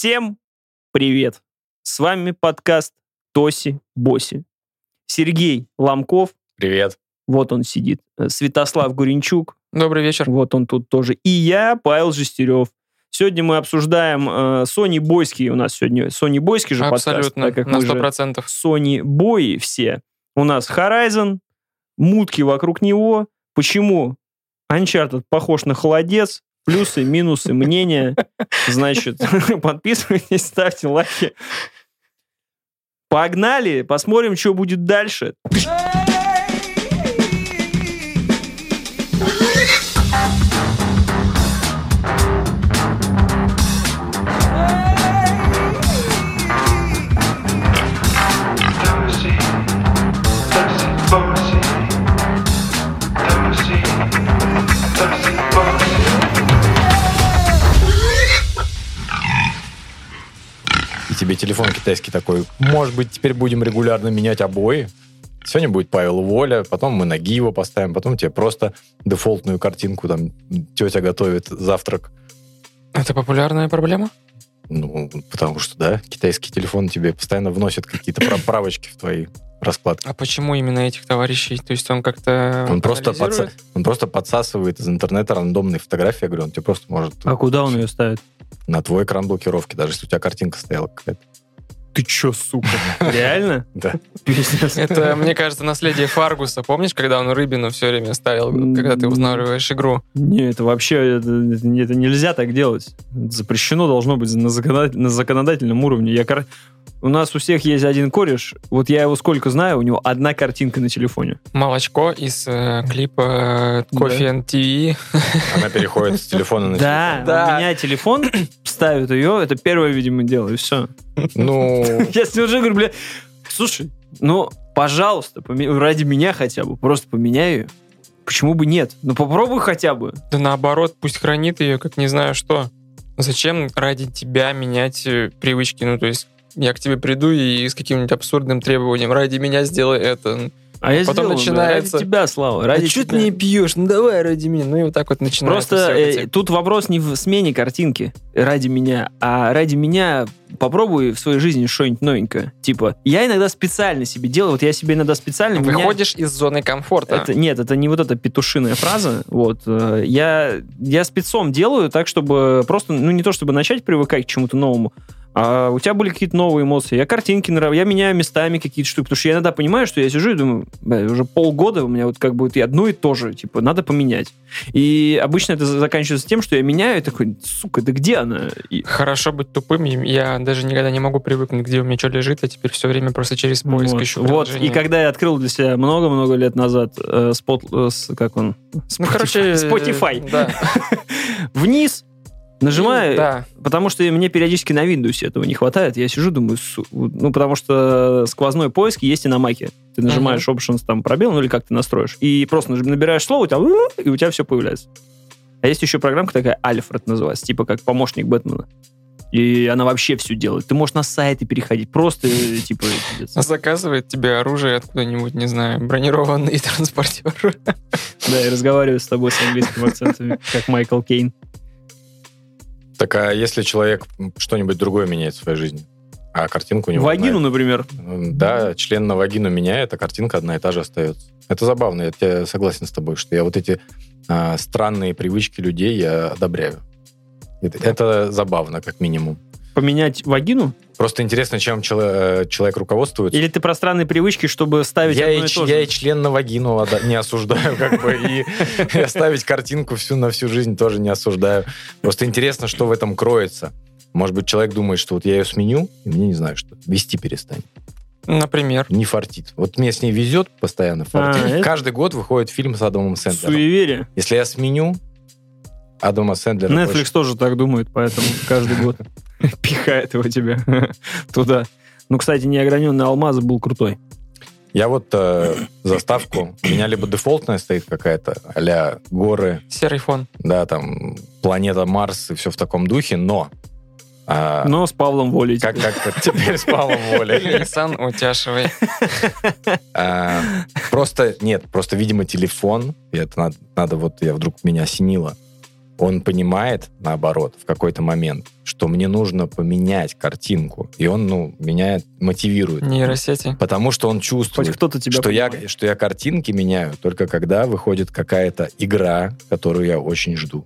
Всем привет! С вами подкаст Тоси Боси. Сергей Ломков, Привет. вот он сидит. Э, Святослав Гуренчук, Добрый вечер. вот он тут тоже. И я, Павел Жестерев. Сегодня мы обсуждаем э, Sony Бойский. У нас сегодня Sony Бойский же подкаст, Абсолютно, так как на мы же 100%. Sony бои все. У нас Horizon, мутки вокруг него. Почему Uncharted похож на холодец? Плюсы, минусы, мнения. Значит, подписывайтесь, ставьте лайки. Погнали, посмотрим, что будет дальше. Телефон китайский такой. Может быть, теперь будем регулярно менять обои? Сегодня будет Павел Воля, потом мы ноги его поставим, потом тебе просто дефолтную картинку, там, тетя готовит завтрак. Это популярная проблема? Ну, потому что, да, китайский телефон тебе постоянно вносит какие-то прав- правочки в твои раскладки. А почему именно этих товарищей? То есть он как-то Он просто, подса- он просто подсасывает из интернета рандомные фотографии. Я говорю, он тебе просто может А куда он ее ставит? на твой экран блокировки, даже если у тебя картинка стояла какая-то. Ты чё, сука? Реально? Да. Это, мне кажется, наследие Фаргуса. Помнишь, когда он рыбину все время ставил, когда ты устанавливаешь игру? Не, это вообще это, это не- это нельзя так делать. Запрещено должно быть на, законодатель- на законодательном уровне. Я кар- У нас у всех есть один кореш. Вот я его сколько знаю, у него одна картинка на телефоне. Молочко из э, клипа э, Coffee and TV. Она переходит с телефона на Да, телефон. Да. у меня телефон ставит ее, это первое, видимо, дело, и все. Ну, Я с ним уже говорю, бля, слушай, ну, пожалуйста, ради меня хотя бы, просто поменяй ее. Почему бы нет? Ну, попробуй хотя бы. Да наоборот, пусть хранит ее, как не знаю что. Зачем ради тебя менять э, привычки? Ну, то есть я к тебе приду и с каким-нибудь абсурдным требованием ради меня сделай это. А я Потом сделаю, бля, начинается, ради тебя, Слава, ради а что ты тебя. не пьешь? Ну давай ради меня. Ну и вот так вот начинается. Просто э, тут вопрос не в смене картинки ради меня, а ради меня попробуй в своей жизни что-нибудь новенькое. Типа, я иногда специально себе делаю, вот я себе иногда специально... Выходишь из зоны комфорта. Это, нет, это не вот эта петушиная фраза. Вот. э, Я, я спецом делаю так, чтобы просто, ну, не то чтобы начать привыкать к чему-то новому, а у тебя были какие-то новые эмоции. Я картинки нрав... я меняю местами какие-то штуки, потому что я иногда понимаю, что я сижу и думаю, «Бля, уже полгода у меня вот как вот и одно и то же, типа, надо поменять. И обычно это заканчивается тем, что я меняю и такой, сука, да где она? И- Хорошо быть тупым. Я даже никогда не могу привыкнуть, где у меня что лежит, а теперь все время просто через поиск вот, ищу вот. И когда я открыл для себя много-много лет назад э, спот, э, как он? Ну, Spotify. короче... э, Spotify. Да. Вниз, нажимаю, Да. Потому что мне периодически на Windows этого не хватает. Я сижу, думаю, су- ну, потому что сквозной поиск есть и на Маке. Ты нажимаешь Options, там, пробел, ну, или как ты настроишь, и просто набираешь слово, у тебя, и у тебя все появляется. А есть еще программка такая, Альфред называется, типа как помощник Бэтмена. И она вообще все делает. Ты можешь на сайты переходить, просто, э, типа, пиздец. Заказывает тебе оружие откуда-нибудь, не знаю, бронированный транспортер. Да, и разговариваю с тобой с английским акцентом, как Майкл Кейн. Так а если человек что-нибудь другое меняет в своей жизни, а картинку у него... Вагину, одна- например. Да, член на вагину меняет, а картинка одна и та же остается. Это забавно, я тебе согласен с тобой, что я вот эти а, странные привычки людей я одобряю. Это, это забавно, как минимум. Поменять вагину? Просто интересно, чем чело- э, человек руководствуется. Или ты про странные привычки, чтобы ставить Я одно и, и ч- то я же? и член на вагину не осуждаю, как бы, и, оставить картинку всю на всю жизнь тоже не осуждаю. Просто интересно, что в этом кроется. Может быть, человек думает, что вот я ее сменю, и мне не знаю, что вести перестанет. Например. Не фартит. Вот мне с ней везет постоянно фартит. А, Каждый год выходит фильм с Адамом Сэндлером. Суеверие. Если я сменю Адама Сэндлера... Netflix больше- тоже так думает, поэтому каждый год пихает его тебе туда. Ну, кстати, неограненный алмаз был крутой. Я вот э, заставку, у меня либо дефолтная стоит какая-то, а горы, Серый фон. да, там, планета Марс и все в таком духе, но... а, Но с Павлом Волей. как, как теперь с Павлом волей. Nissan Утяшевой. А, Просто, нет, просто, видимо, телефон, это надо, надо вот, я вдруг меня осенило, он понимает, наоборот, в какой-то момент, что мне нужно поменять картинку. И он, ну, меня мотивирует. Нейросети. Потому что он Хоть чувствует, кто-то тебя что я, что я картинки меняю только когда выходит какая-то игра, которую я очень жду.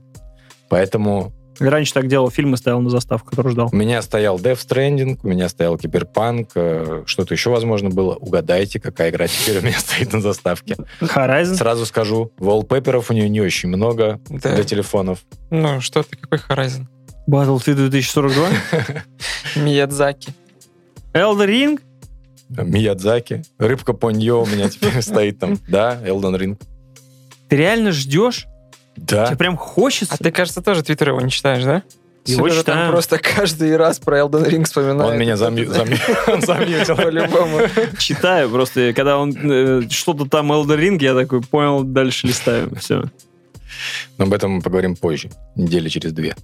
Поэтому Раньше так делал, фильмы ставил на заставку, который ждал. у меня стоял Death Stranding, у меня стоял Киберпанк, э, что-то еще, возможно, было. Угадайте, какая игра теперь у меня стоит на заставке. Horizon. Сразу скажу, wallpaper'ов у нее не очень много Да. для телефонов. Ну, что ты, какой Horizon? Battlefield 2042. Миядзаки. Elden Ring. Миядзаки. Рыбка Поньо у меня теперь стоит там. Да, Elden Ring. Ты реально ждешь? Да. Тебе прям хочется? А ты, кажется, тоже Твиттер его не читаешь, да? Его Сережа читаю. там просто каждый раз про Elden Ring вспоминает. Он меня замьютил. По-любому. Читаю просто, когда он э, что-то там Elden Ring, я такой, понял, дальше листаю. Все. Но об этом мы поговорим позже, недели через две.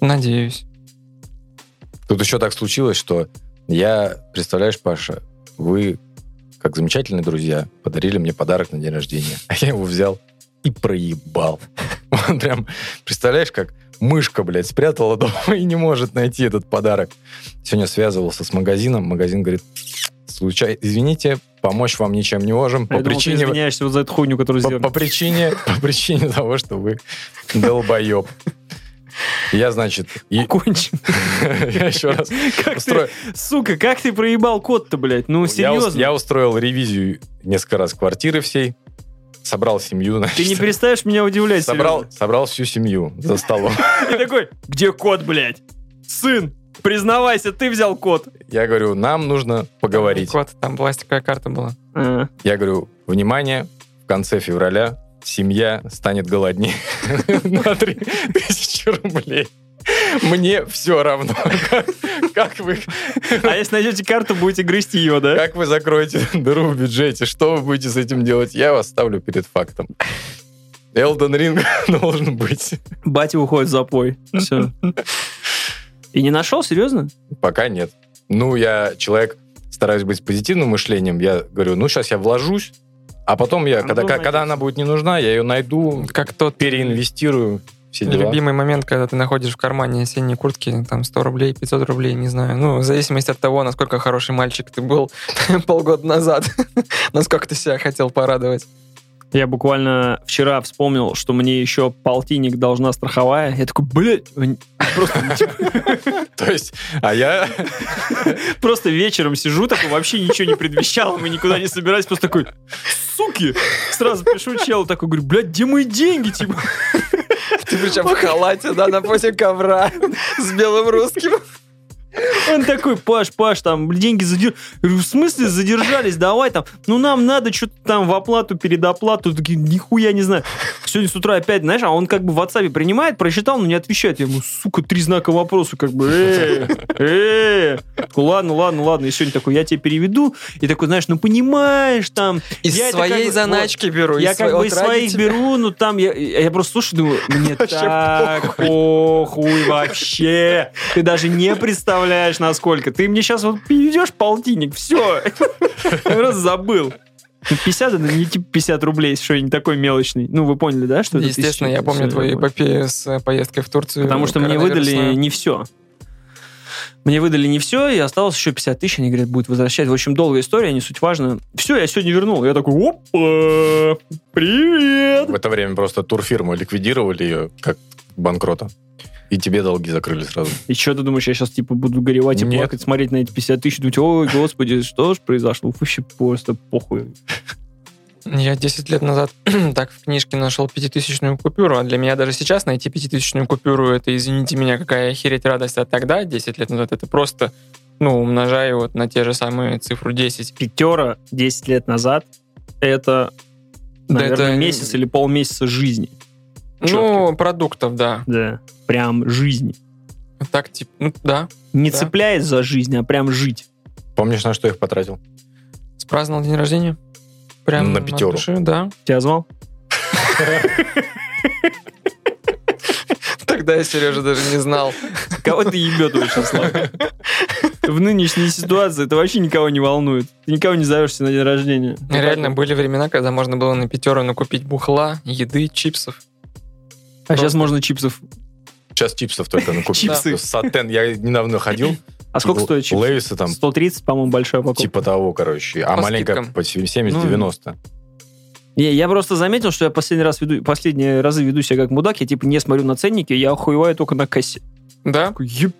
Надеюсь. Тут еще так случилось, что я, представляешь, Паша, вы, как замечательные друзья, подарили мне подарок на день рождения. А я его взял и проебал. Он прям, представляешь, как мышка, блядь, спрятала дома и не может найти этот подарок. Сегодня связывался с магазином. Магазин говорит, случай, извините, помочь вам ничем не можем. По Я ты причине... извиняешься вот за эту хуйню, которую По, сделал. по причине, по причине того, что вы долбоеб. Я, значит, и- Кончен. я еще раз Как устрою- ты, сука, как ты проебал кот-то, блядь? Ну, Я, серьезно. я устроил ревизию несколько раз квартиры всей, собрал семью, значит, Ты не перестаешь меня удивлять, собрал, Серёжа. собрал всю семью за столом. И такой, где кот, блядь? Сын, признавайся, ты взял кот. Я говорю, нам нужно поговорить. Кот, там пластиковая карта была. А, Я говорю, внимание, в конце февраля семья станет голоднее на 3000 рублей. Мне все равно, как, как вы, А если найдете карту, будете грызть ее, да? как вы закроете дыру в бюджете, что вы будете с этим делать, я вас ставлю перед фактом. Элден Ринг должен быть. Батя уходит в запой. Все. И не нашел, серьезно? Пока нет. Ну, я человек, стараюсь быть с позитивным мышлением. Я говорю, ну, сейчас я вложусь, а потом я, А когда, когда она будет не нужна, я ее найду, Как тот переинвестирую. Все дела. любимый момент, когда ты находишь в кармане осенней куртки, там 100 рублей, 500 рублей, не знаю. Ну, в зависимости от того, насколько хороший мальчик ты был полгода назад, насколько ты себя хотел порадовать. Я буквально вчера вспомнил, что мне еще полтинник должна страховая. Я такой, блядь, просто, То есть, а я... просто вечером сижу, такой вообще ничего не предвещал, мы никуда не собирались, просто такой, суки! Сразу пишу челу, такой, говорю, блядь, где мои деньги, типа? Ты причем в халате, да, на позе ковра с белым русским. Он такой, Паш, Паш, там деньги задержались. В смысле задержались? Давай там. Ну, нам надо что-то там в оплату, передоплату. Такие, нихуя не знаю. Сегодня с утра опять, знаешь, а он как бы в WhatsApp принимает, прочитал, но не отвечает. Я ему, сука, три знака вопроса, как бы, эй. Такой, ладно, ладно, ладно. И сегодня такой, я тебе переведу. И такой, знаешь, ну, понимаешь, там... Из своей заначки беру. Я как бы из своих беру, ну там я, я просто слушаю, думаю, мне так похуй вообще. Ты даже не представляешь, насколько. Ты мне сейчас вот переведешь полтинник, все. Раз забыл. Ну, 50 это не типа 50 рублей, что не такой мелочный. Ну, вы поняли, да, что Естественно, я помню твою понял. эпопею с поездкой в Турцию. Потому что мне выдали не все. Мне выдали не все, и осталось еще 50 тысяч. Они говорят, будет возвращать. В общем, долгая история, не суть важно. Все, я сегодня вернул. Я такой, опа, привет. В это время просто турфирму ликвидировали ее, как банкрота. И тебе долги закрыли сразу. И что ты думаешь, я сейчас типа буду горевать и Нет. плакать, смотреть на эти 50 тысяч, думать, ой, господи, что ж произошло? Вообще просто похуй. Я 10 лет назад так в книжке нашел пятитысячную купюру, а для меня даже сейчас найти пятитысячную купюру, это, извините меня, какая охереть радость, а тогда, 10 лет назад, это просто, ну, умножаю вот на те же самые цифру 10. Пятера 10 лет назад это, Да наверное, это- месяц или полмесяца жизни. Ну, продуктов, да. Да, прям жизни. Так, типа, ну, да. Не Да. цепляясь за жизнь, а прям жить. Помнишь, на что их потратил? Спраздновал день рождения. Прям На пятеру. души, да. Тебя звал? Тогда я, Сережа, даже не знал. Кого ты ебет очень слабо? В нынешней ситуации это вообще никого не волнует. Ты никого не зовешься на день рождения. Реально были времена, когда можно было на пятеру накупить бухла, еды, чипсов. А сейчас можно чипсов. Сейчас чипсов только накупить. Чипсы. Сатен. Я недавно ходил. А сколько стоит чипсы? Лейсы там 130, по-моему, большая упаковка. типа того, короче. А маленькая по 70-90. Не, я просто заметил, что я последний раз веду, последние разы веду себя как мудак, я типа не смотрю на ценники, я охуеваю только на кассе. Да? «Еб».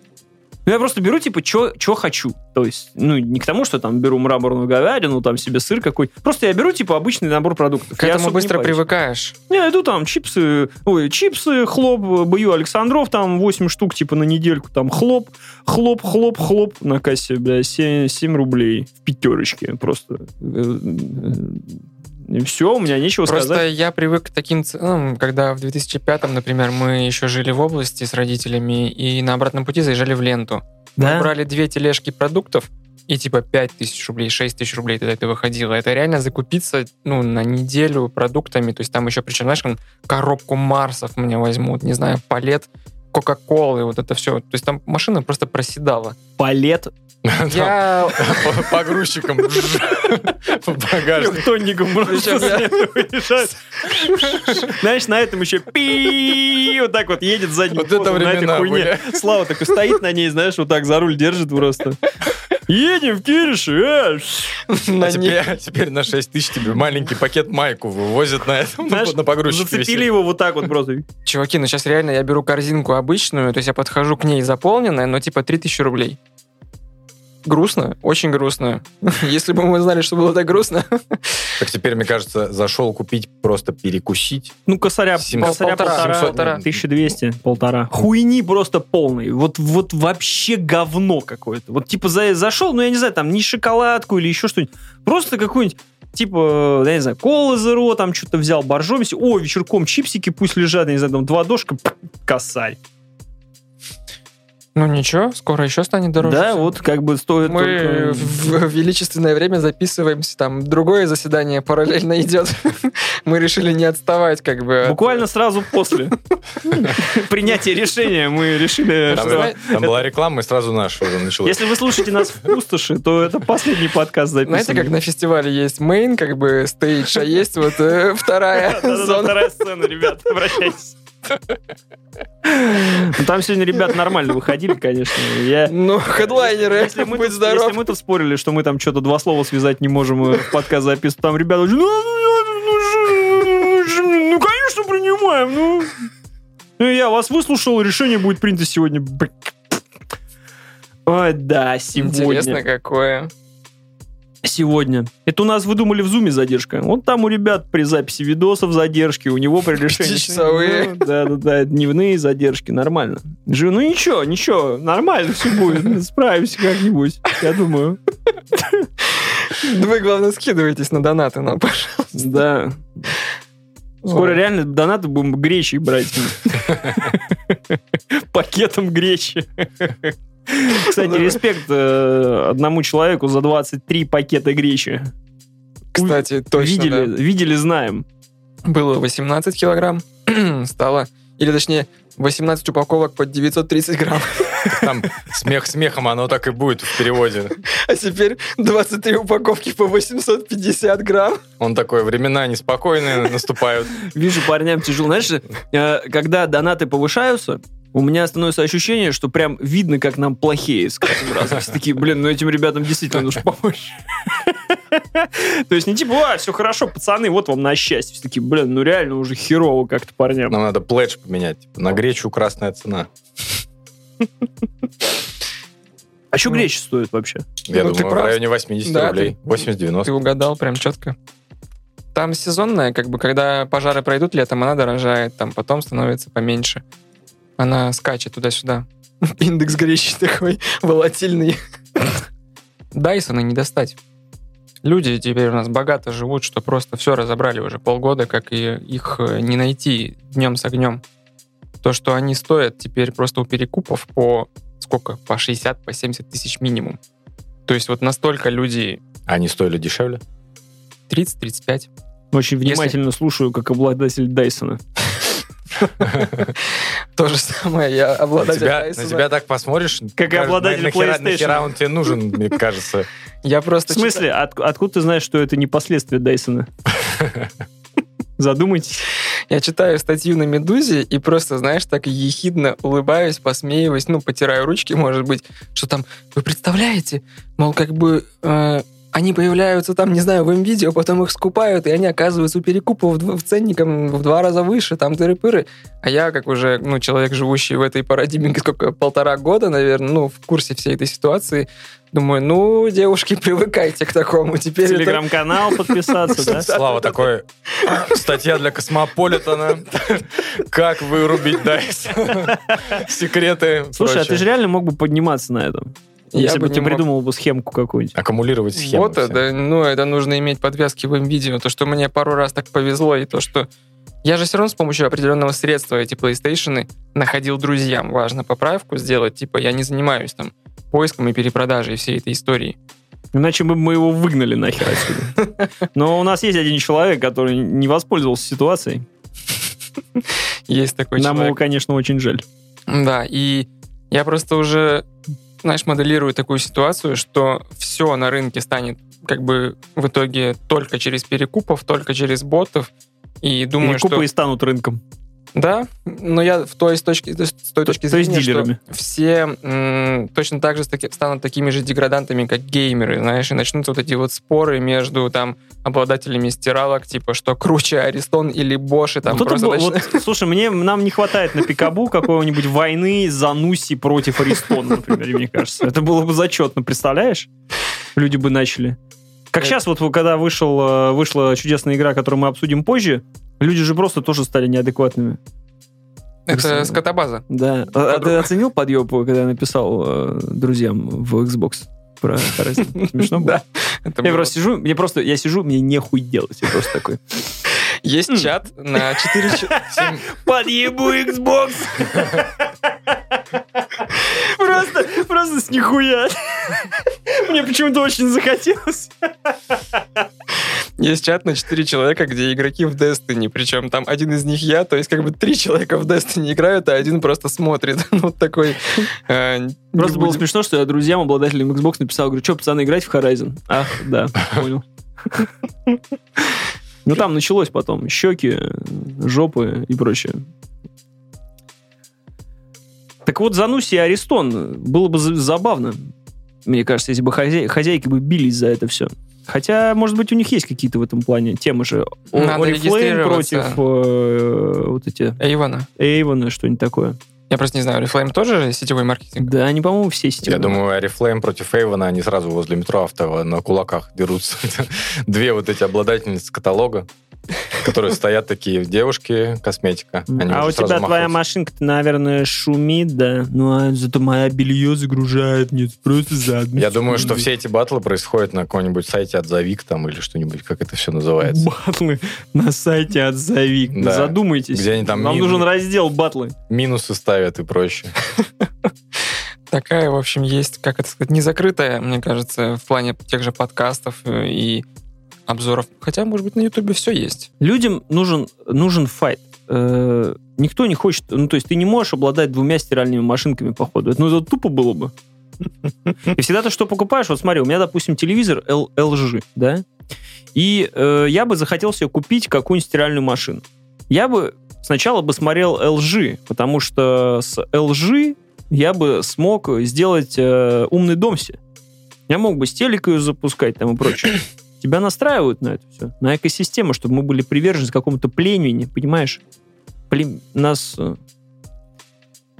Ну, я просто беру, типа, что хочу. То есть, ну, не к тому, что там беру мраморную говядину, там себе сыр какой. Просто я беру, типа, обычный набор продуктов. К Я этому не быстро парюсь. привыкаешь. Я иду там чипсы, ой, чипсы, хлоп, бою Александров, там 8 штук, типа, на недельку, там хлоп, хлоп, хлоп, хлоп на кассе, бля, 7, 7 рублей в пятерочке просто. И все, у меня нечего Просто сказать. я привык к таким ценам, когда в 2005-м, например, мы еще жили в области с родителями и на обратном пути заезжали в ленту. Мы брали две тележки продуктов, и типа 5 тысяч рублей, 6 тысяч рублей тогда это выходило. Это реально закупиться ну, на неделю продуктами. То есть там еще, причем, знаешь, там коробку Марсов мне возьмут, не знаю, палет Кока-Колы, вот это все. То есть там машина просто проседала. Палет Я... По грузчикам. По багажнику. тонником Причем я- выезжает. Знаешь, на этом еще пи вот так вот едет задним Вот это ходом на этой времена. Слава такой стоит на ней, знаешь, вот так за руль держит просто. Едем в Кириши, э, на А теперь, теперь на 6 тысяч тебе маленький пакет майку вывозят на этом, знаешь, на погрузчике. зацепили висит. его вот так вот просто. Чуваки, ну сейчас реально я беру корзинку обычную, то есть я подхожу к ней заполненная, но типа 3000 рублей. Грустно, очень грустно. Если бы мы знали, что было так грустно. Так теперь, мне кажется, зашел купить просто перекусить. Ну, косаря, Семь- косаря полтора, полтора, полтора. 1200, полтора. Хуйни просто полный. Вот, вот вообще говно какое-то. Вот типа за, зашел, ну я не знаю, там не шоколадку или еще что-нибудь. Просто какой-нибудь типа, я не знаю, колы зеро, там что-то взял, боржоми. О, вечерком чипсики пусть лежат, я не знаю, там два дошка, косарь. Ну ничего, скоро еще станет дороже. да, вот как бы стоит Мы только- в величественное время записываемся, там другое заседание параллельно идет. Мы решили не отставать, как бы. Буквально сразу после принятия решения мы решили, Там, что там была реклама, и сразу наш уже началось. если вы слушаете нас в пустоши, то это последний подкаст записан. Знаете, как на фестивале есть мейн, как бы стейдж, а есть вот э, вторая зона. вторая сцена, ребят, обращайтесь. Ну, там сегодня ребята нормально выходили, конечно. Я... Ну, хедлайнеры, Если мы, будь здоров. если мы тут спорили, что мы там что-то два слова связать не можем э, в подкаст записывать, там ребята, ну, ну, ну, ну, ну, конечно, принимаем, ну. Ну, я вас выслушал, решение будет принято сегодня. Ой, да, Интересно, сегодня. какое. Сегодня. Это у нас выдумали в зуме задержка. Вот там у ребят при записи видосов задержки, у него при решении... Пятичасовые. Ну, Да-да-да, дневные задержки, нормально. Жи- Ну ничего, ничего, нормально все будет, справимся как-нибудь, я думаю. Вы, главное, скидывайтесь на донаты нам, пожалуйста. Да. Скоро реально донаты будем гречи брать. Пакетом гречи. Кстати, респект э, одному человеку за 23 пакета гречи. Кстати, точно, видели, да. видели, знаем. Было 18 килограмм, стало, или точнее, 18 упаковок под 930 грамм. Там смех смехом, оно так и будет в переводе. А теперь 23 упаковки по 850 грамм. Он такой, времена неспокойные наступают. Вижу, парням тяжело. Знаешь, э, когда донаты повышаются, у меня становится ощущение, что прям видно, как нам плохее с каждым разом. Все такие, блин, ну этим ребятам действительно нужно помочь. То есть не типа, а, все хорошо, пацаны, вот вам на счастье. Все такие, блин, ну реально уже херово как-то парням. Нам надо пледж поменять. типа, на гречу красная цена. А что гречи стоит вообще? Я Ну, ты думаю, в районе 80 Да, рублей. Ты 80-90. угадал прям четко. Там сезонная, как бы, когда пожары пройдут летом, она дорожает, там потом становится поменьше. Она скачет туда-сюда. Индекс гречи такой волатильный. Дайсона не достать. Люди теперь у нас богато живут, что просто все разобрали уже полгода, как и их э, не найти днем с огнем. То, что они стоят теперь просто у перекупов по сколько? По 60, по 70 тысяч минимум. То есть вот настолько люди Они стоили дешевле? 30-35. Очень внимательно слушаю, как обладатель Дайсона. То же самое, я На обладатель на тебя так посмотришь, Как обладатель PlayStation. нахера он тебе нужен, мне кажется. Я В просто смысле, от- откуда ты знаешь, что это не последствия Дайсона? Задумайтесь. Я читаю статью на «Медузе» и просто, знаешь, так ехидно улыбаюсь, посмеиваюсь, ну, потираю ручки, может быть, что там, вы представляете, мол, как бы э, они появляются там, не знаю, в видео, потом их скупают, и они оказываются у перекупов в, в ценником в два раза выше, там тыры-пыры. А я, как уже, ну, человек, живущий в этой парадигме, сколько, полтора года, наверное, ну, в курсе всей этой ситуации, думаю, ну, девушки, привыкайте к такому. Теперь это- Телеграм-канал подписаться, да? Слава, такой статья для Космополитена. Как вырубить Дайс. Секреты. Слушай, а ты же реально мог бы подниматься на этом. Я Если бы ты мог. придумал бы схемку какую-нибудь. Аккумулировать схему. Вот это, ну, это нужно иметь подвязки в видео. То, что мне пару раз так повезло, и то, что я же все равно с помощью определенного средства эти PlayStation находил друзьям. Важно поправку сделать. Типа, я не занимаюсь там поиском и перепродажей всей этой истории. Иначе бы мы его выгнали нахер отсюда. Но у нас есть один человек, который не воспользовался ситуацией. Есть такой Нам человек. его, конечно, очень жаль. Да, и я просто уже, знаешь, моделирую такую ситуацию, что все на рынке станет как бы в итоге только через перекупов, только через ботов. И думаю, Перекупы что... и станут рынком. Да, но я в той, с точки, с той точки то есть зрения, дилерами. что все м, точно так же таки- станут такими же деградантами, как геймеры, знаешь, и начнутся вот эти вот споры между там обладателями стиралок, типа, что круче Аристон или Bosch, и там Вот просто начнут- вот, слушай, мне, нам не хватает на пикабу какого-нибудь войны Зануси против Аристона, например, мне кажется. Это было бы зачетно, представляешь? Люди бы начали. Как сейчас, вот когда вышел, э, вышла чудесная игра, которую мы обсудим позже, люди же просто тоже стали неадекватными. Это скотобаза. Да. А, а ты оценил подъеб, когда я написал э, друзьям в Xbox про Horizon? Смешно было? Да. Я просто сижу, мне просто, я сижу, мне нехуй делать. Я просто такой, Есть чат на 4 подъебу Xbox! Просто, просто с нихуя. Мне почему-то очень захотелось. Есть чат на 4 человека, где игроки в Destiny, причем там один из них я, то есть как бы три человека в Destiny играют, а один просто смотрит. Ну, Вот такой... э, Просто было будем- смешно, что я друзьям, обладателям Xbox написал, говорю, что, пацаны, играть в Horizon? Ах, да, понял. Ну, там началось потом щеки, жопы и прочее. Так вот, Зануси и Аристон было бы за- забавно, мне кажется, если бы хозяй- хозяйки бы бились за это все. Хотя, может быть, у них есть какие-то в этом плане темы же. Надо Oriflame против э, вот эти Эйвона. Эйвона, что-нибудь такое. Я просто не знаю, Oriflame тоже сетевой маркетинг? Да, они, по-моему, все сетевые. Я думаю, Oriflame против Эйвона, они сразу возле метро авто на кулаках дерутся. Две вот эти обладательницы каталога, которые стоят такие девушки, косметика. Они а у тебя твоя машинка, наверное, шумит, да? Ну, а зато моя белье загружает, нет, просто за одну Я думаю, что все эти батлы происходят на каком-нибудь сайте отзовик там или что-нибудь, как это все называется. Батлы на сайте отзовик. Да. Задумайтесь. Где они там Нам нужен раздел батлы. Минусы ставят и прочее. Такая, в общем, есть, как это сказать, незакрытая, мне кажется, в плане тех же подкастов э, и обзоров. Хотя, может быть, на Ютубе все есть. Людям нужен, нужен файт. Э, никто не хочет... Ну, то есть ты не можешь обладать двумя стиральными машинками, походу. Это, ну, это тупо было бы. И всегда ты что покупаешь? Вот смотри, у меня, допустим, телевизор L- LG, да? И э, я бы захотел себе купить какую-нибудь стиральную машину. Я бы сначала бы смотрел LG, потому что с LG я бы смог сделать э, умный дом себе. Я мог бы с телека ее запускать там и прочее. Тебя настраивают на это все, на экосистему, чтобы мы были привержены какому-то племени, понимаешь? Плем- Нас э,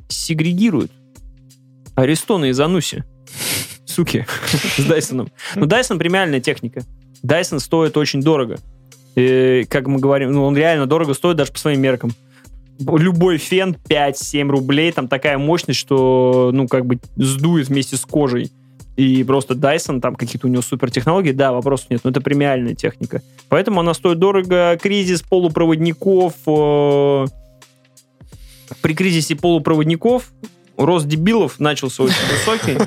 сегрегируют. Аристоны и Зануси. Суки. С Дайсоном. Но Дайсон премиальная техника. Дайсон стоит очень дорого. И, как мы говорим, ну, он реально дорого стоит даже по своим меркам. Любой фен 5-7 рублей, там такая мощность, что, ну, как бы сдует вместе с кожей. И просто Dyson, там какие-то у него супер технологии, да, вопросов нет, но это премиальная техника. Поэтому она стоит дорого. Кризис полупроводников. э, При кризисе полупроводников рост дебилов начался очень высокий,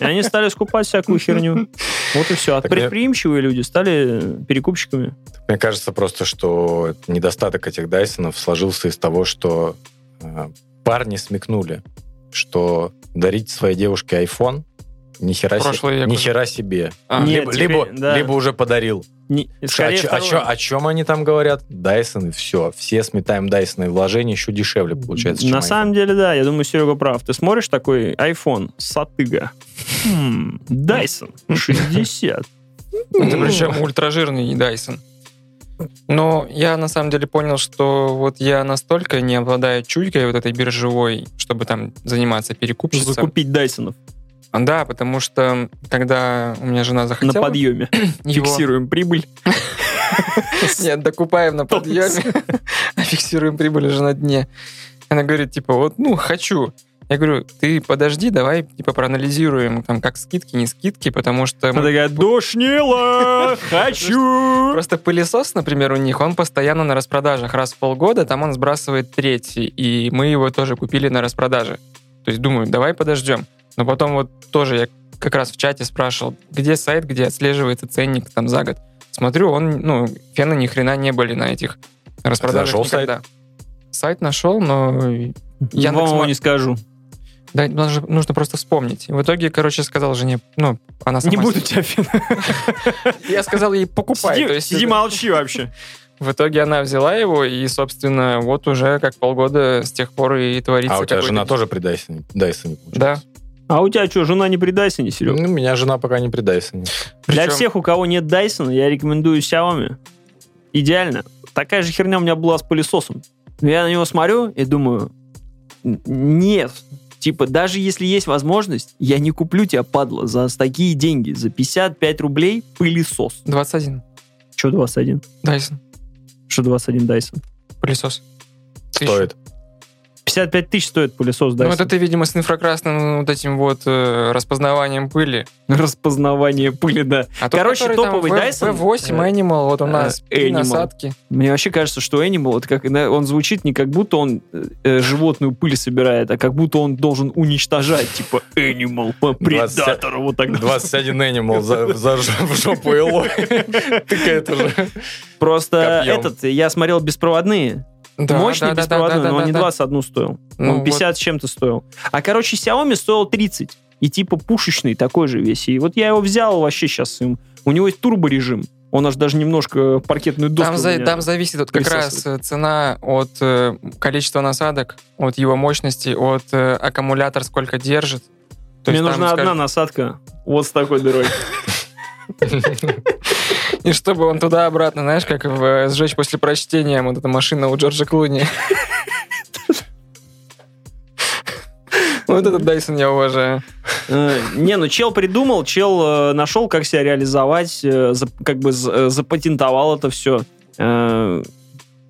и они стали скупать всякую херню. Вот и все. А Так я- предприимчивые люди стали перекупщиками. Мне кажется просто, что недостаток этих Дайсонов сложился из того, что э, парни смекнули, что дарить своей девушке iPhone ни хера, се- Прошлый век ни уже. хера себе. А, Нет, либо, теперь- либо, да. либо уже подарил. Не- О, скорее о, второе. чё- о чем они там говорят? Дайсон и все. Все сметаем Дайсон и вложения еще дешевле получается. чем На iPhone. самом деле, да, я думаю, Серега прав. Ты смотришь такой iPhone, сатыга. Хм, Dyson 60. Это причем ультражирный Dyson. Но я на самом деле понял, что вот я настолько не обладаю чуйкой вот этой биржевой, чтобы там заниматься перекупщицей. Закупить Дайсонов Да, потому что когда у меня жена на захотела подъеме. его... Фиксируем прибыль. Нет, докупаем на подъеме, а фиксируем прибыль уже на дне. Она говорит, типа, вот, ну, хочу. Я говорю, ты подожди, давай, типа, проанализируем, там, как скидки, не скидки, потому что... мы- Она такая, душнила, хочу. Просто пылесос, например, у них, он постоянно на распродажах. Раз в полгода там он сбрасывает третий, и мы его тоже купили на распродаже. То есть думаю, давай подождем. Но потом вот тоже я как раз в чате спрашивал, где сайт, где отслеживается ценник там за год. Смотрю, он, ну, фены ни хрена не были на этих распродажах нашел сайт? никогда. Сайт нашел, но Я вам не скажу. да, нужно, нужно просто вспомнить. В итоге, короче, сказал жене, ну, она сама... Не буду себе- тебя фен. Я сказал ей, покупай. Сиди, молчи вообще. В итоге она взяла его, и, собственно, вот уже как полгода с тех пор и творится А у тебя жена тоже при Дайсоне? Дайсоне Да. А у тебя что, жена не при Дайсоне, Серега? Ну, у меня жена пока не при Дайсоне. Для Причем- всех, у кого нет Дайсона, я рекомендую Xiaomi. Идеально. Такая же херня у меня была с пылесосом. Но я на него смотрю и думаю, нет. Типа, даже если есть возможность, я не куплю тебя, падла, за такие деньги. За 55 рублей пылесос. 21. Что 21? Дайсон. Что 21 Дайсон? Пылесос. Стоит. 55 тысяч стоит пылесос Ну, Dyson. это ты, видимо, с инфракрасным вот этим вот э, распознаванием пыли. Распознавание пыли, да. А тот, Короче, который там топовый V- Dyson, V8 э, Animal, вот у нас э, три Animal. насадки. Мне вообще кажется, что Animal, это как, он звучит не как будто он э, э, животную пыль собирает, а как будто он должен уничтожать, типа Animal, по- предатор, вот так. 21 Animal за, за в жопу Элой. Тыкает уже. Просто этот, я смотрел беспроводные, Да, мощный да, беспроводной, да, да, но он да, не да. 21 стоил. Ну, он вот. 50 с чем-то стоил. А, короче, Xiaomi стоил 30. И типа пушечный такой же весь. И вот я его взял вообще сейчас. им. У него есть турборежим. Он аж даже немножко паркетную доску Там, за- там зависит вот как раз э, цена от э, количества насадок, от его мощности, от э, аккумулятор сколько держит. То Мне есть там, нужна одна скажем, насадка вот с такой дырой. И чтобы он туда-обратно, знаешь, как в э, «Сжечь после прочтения», вот эта машина у Джорджа Клуни. Вот этот Дайсон я уважаю. Э, Не, ну чел придумал, чел э, нашел, как себя реализовать, как бы запатентовал это все.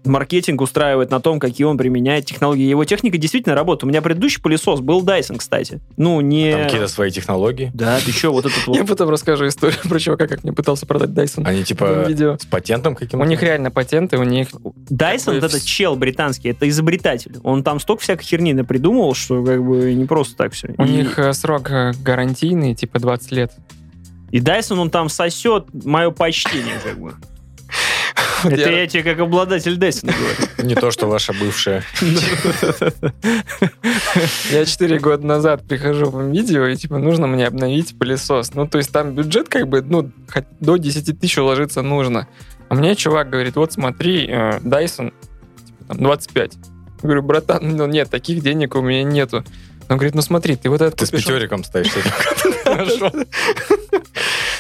Маркетинг устраивает на том, какие он применяет технологии. Его техника действительно работает. У меня предыдущий пылесос был Dyson, кстати. Ну, не... Там какие-то свои технологии. Да, ты что, вот этот вот... Я потом расскажу историю про чувака, как мне пытался продать Дайсон. Они типа видео. с патентом каким-то? У них реально патенты, у них... Вот Такой этот чел британский, это изобретатель. Он там столько всякой херни напридумывал, что как бы не просто так все. У и, них э, срок э, гарантийный, типа 20 лет. и Дайсон, он там сосет мое почтение, как бы. Вот Это я- я тебе как обладатель Дайсона говорю. Не то, что ваша бывшая. Я 4 года назад прихожу в видео, и типа нужно мне обновить пылесос. Ну, то есть там бюджет как бы, ну, до 10 тысяч уложиться нужно. А мне чувак говорит, вот смотри, э, Dyson, типа, там, 25. Я говорю, братан, ну нет, таких денег у меня нету. Он говорит, ну смотри, ты вот этот Ты с купишь, пятериком стоишь.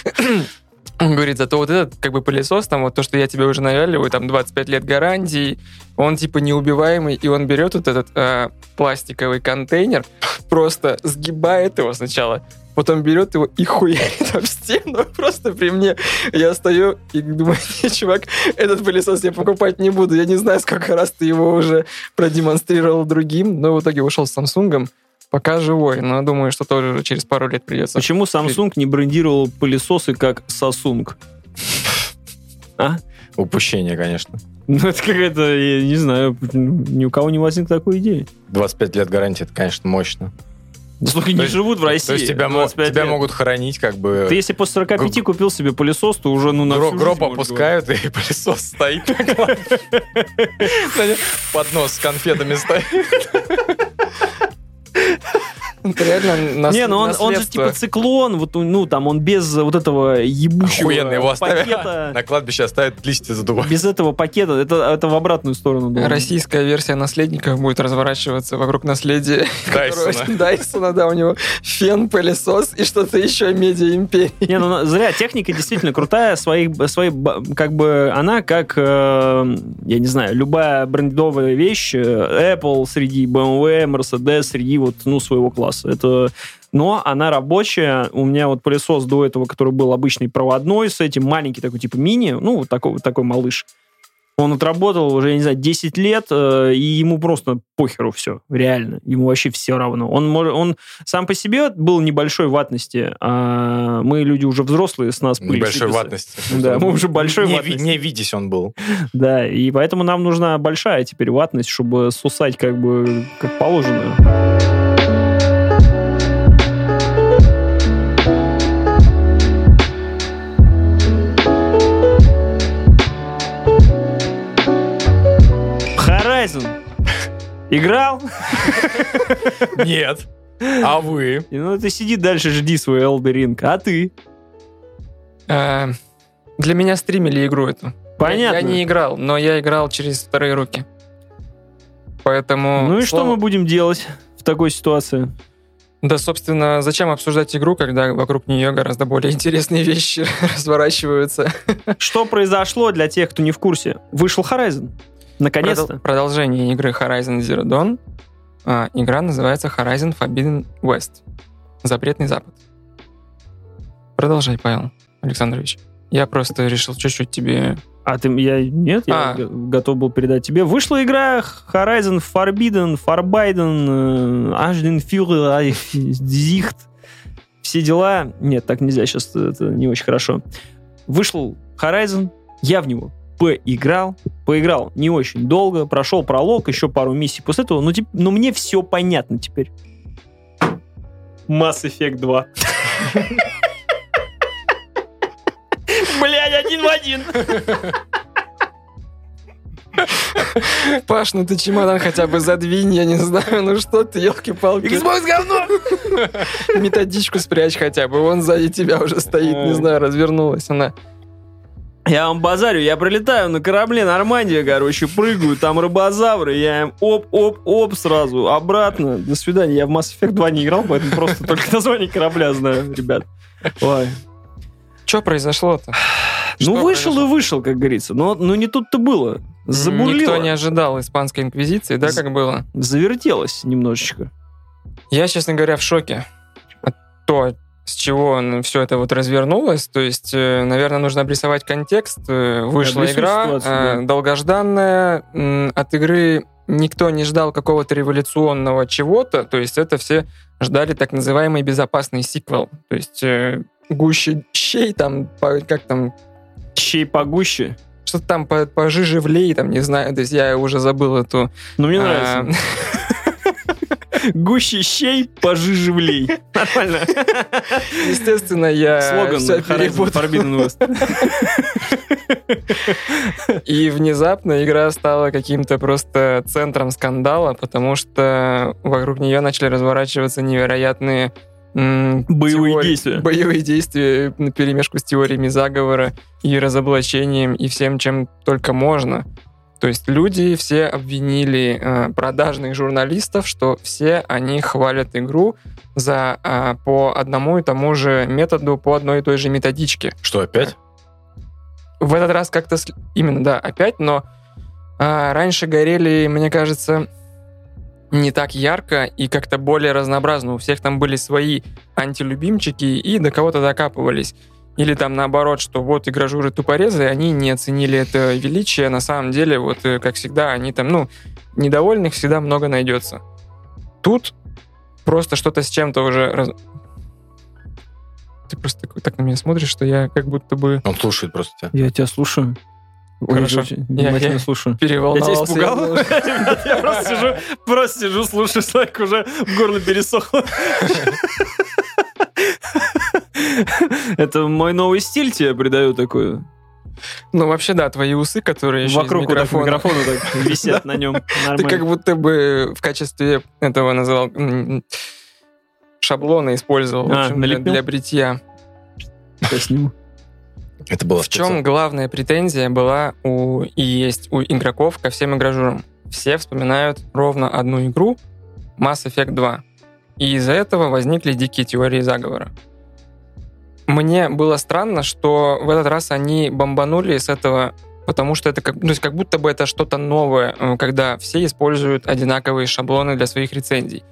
Он говорит, зато вот этот как бы пылесос, там вот то, что я тебе уже навяливаю, там 25 лет гарантии, он типа неубиваемый, и он берет вот этот э, пластиковый контейнер, просто сгибает его сначала, потом берет его и хуярит об стену просто при мне. Я стою и думаю, не, чувак, этот пылесос я покупать не буду. Я не знаю, сколько раз ты его уже продемонстрировал другим, но в итоге ушел с Samsung, пока живой, но думаю, что тоже через пару лет придется. Почему Samsung не брендировал пылесосы как Samsung? А? Упущение, конечно. Ну, это какая-то, я не знаю, ни у кого не возникло такой идеи. 25 лет гарантии, это, конечно, мощно. Да столько не есть- живут в России. То есть тебя, мо- 25 тебя лет. могут хоронить как бы... Ты если после 45 купил себе пылесос, то уже ну на Гро- всю гроб опускают, и пылесос стоит. Поднос с конфетами стоит. Это реально нас- Не, ну он, он же типа циклон, вот, ну там он без вот этого ебучего Охуенно, его оставят. пакета. На кладбище оставят листья задувать. Без этого пакета, это, это в обратную сторону. должно. Российская версия наследников будет разворачиваться вокруг наследия. Дайсона. которого- Дайсона, да, у него фен, пылесос и что-то еще медиа империи. Не, ну зря, техника действительно крутая, своих, свои, как бы, она как, э, я не знаю, любая брендовая вещь, э, Apple среди BMW, Mercedes среди вот, ну, своего класса. Это но она рабочая. У меня вот пылесос до этого, который был обычный проводной, с этим маленький такой типа мини, ну, вот такой, вот такой малыш. Он отработал уже, я не знаю, 10 лет, э, и ему просто похеру все, реально. Ему вообще все равно. Он, мож- он сам по себе был небольшой ватности, а мы люди уже взрослые, с нас пыль Небольшой сыпется. ватности. Да, мы уже большой не, ватности. не видясь он был. Да, и поэтому нам нужна большая теперь ватность, чтобы сусать как бы как положено. Играл? Нет. А вы? Ну, ты сиди дальше, жди свой Elden. А ты? Э, Для меня стримили игру эту. Понятно. Я не играл, но я играл через вторые руки. Поэтому... Ну и что мы будем делать в такой ситуации? Да, собственно, зачем обсуждать игру, когда вокруг нее гораздо более интересные вещи разворачиваются? Что произошло для тех, кто не в курсе? Вышел Horizon. Наконец-то. Продол- Продолжение игры Horizon Zero Dawn. А, игра называется Horizon Forbidden West. Запретный Запад. Продолжай, Павел Александрович. Я просто решил чуть-чуть тебе... А ты, я, нет, я А. готов был передать тебе. Вышла игра Horizon Forbidden, Forbidden, Ажден Führer, Зихт. Все дела. Нет, так нельзя сейчас, это не очень хорошо. Вышел Horizon, я в него поиграл. Поиграл не очень долго, прошел пролог, еще пару миссий после этого. Ну, тип- ну мне все понятно теперь. Mass Effect 2. Блядь, один в один. Паш, ну ты чемодан хотя бы задвинь, я не знаю, ну что ты, елки-палки. Xbox говно! Методичку спрячь хотя бы, вон сзади тебя уже стоит, не знаю, развернулась она. Я вам базарю, я пролетаю на корабле Нормандия, короче, прыгаю, там рыбозавры, я им оп-оп-оп сразу, обратно, до свидания. Я в Mass Effect 2 не играл, поэтому просто только название корабля знаю, ребят. Ой. Что произошло-то? Ну, вышел произошло? и вышел, как говорится. Но, но не тут-то было. Забурлило. Никто не ожидал испанской инквизиции, да, как было? Завертелось немножечко. Я, честно говоря, в шоке от то, с чего все это вот развернулось. То есть, э, наверное, нужно обрисовать контекст. Э, Вышла Обрисуй игра, ситуацию, э, да. долгожданная. От игры никто не ждал какого-то революционного чего-то. То есть, это все ждали так называемый безопасный сиквел. То есть, гуще щей, там, как там, Чей погуще. что-то там по- пожиже влей, там, не знаю, то есть я уже забыл эту... Ну, мне а, нравится. Гуще щей, пожиже влей. Нормально. Естественно, я Слоган перепутал. Forbidden West. И внезапно игра стала каким-то просто центром скандала, потому что вокруг нее начали разворачиваться невероятные Боевые действия. Боевые действия на перемешку с теориями заговора и разоблачением и всем, чем только можно. То есть люди все обвинили э, продажных журналистов, что все они хвалят игру за э, по одному и тому же методу, по одной и той же методичке. Что, опять? В этот раз как-то именно, да, опять, но а, раньше горели, мне кажется, не так ярко и как-то более разнообразно. У всех там были свои антилюбимчики и до кого-то докапывались. Или там наоборот, что вот игражуры тупорезы, они не оценили это величие. На самом деле, вот э, как всегда, они там, ну, недовольных всегда много найдется. Тут просто что-то с чем-то уже... раз- Ты просто такой- так на меня смотришь, что я как будто бы Он слушает просто тебя. Я тебя слушаю. Ой, Хорошо. очень Я- Внимательно я- слушаю. Я переволновался. тебя испугал? Я просто сижу, просто сижу, слушаю, Слайк уже в горло пересохло. Это мой новый стиль тебе придаю такой. Ну, вообще, да, твои усы, которые еще Вокруг микрофона. микрофона так висят на нем. Ты как будто бы в качестве этого называл м, шаблоны использовал в А, общем, для, бритья. Я сниму. Это было В чем главная претензия была у и есть у игроков ко всем игражурам? Все вспоминают ровно одну игру Mass Effect 2. И из-за этого возникли дикие теории заговора. Мне было странно, что в этот раз они бомбанули с этого, потому что это как, то есть как будто бы это что-то новое, э, когда все используют одинаковые шаблоны для своих рецензий.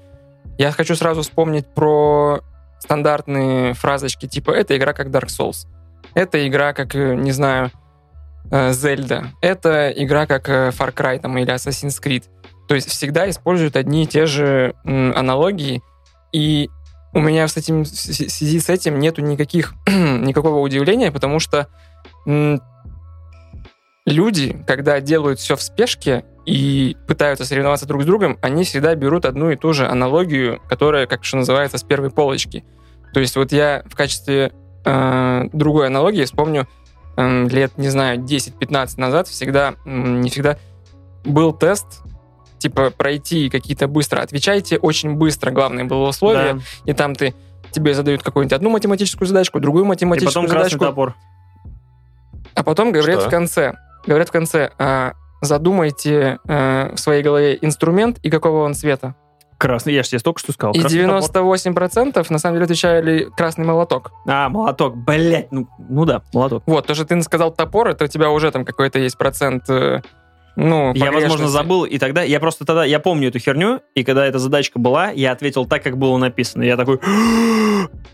Я хочу сразу вспомнить про стандартные фразочки типа «это игра как Dark Souls», «это игра как, э, не знаю, э, Зельда», «это игра как э, Far Cry там, или Assassin's Creed». То есть всегда используют одни и те же аналогии, и у меня с этим, в связи с этим нету никаких, никакого удивления, потому что люди, когда делают все в спешке и пытаются соревноваться друг с другом, они всегда берут одну и ту же аналогию, которая, как что называется, с первой полочки. То есть вот я в качестве э, другой аналогии вспомню э, лет, не знаю, 10-15 назад всегда, м, не всегда, был тест, типа пройти какие-то быстро, отвечайте очень быстро, главное было условие, Да. и там ты тебе задают какую-нибудь одну математическую задачку, другую И математическую потом красный задачку, топор. а потом говорят Что? в конце, говорят в конце, а, задумайте э, в своей голове инструмент и какого он цвета. Красный, я же тебе только что сказал. И красный топор. 98% на самом деле отвечали красный молоток. А, молоток, блять, ну, ну да, молоток. Вот, то, что ты сказал топор, это у тебя уже там какой-то есть процент, э, ну, Я, возможно, забыл, и тогда, я просто тогда, я помню эту херню, и когда эта задачка была, я ответил так, как было написано. Я такой,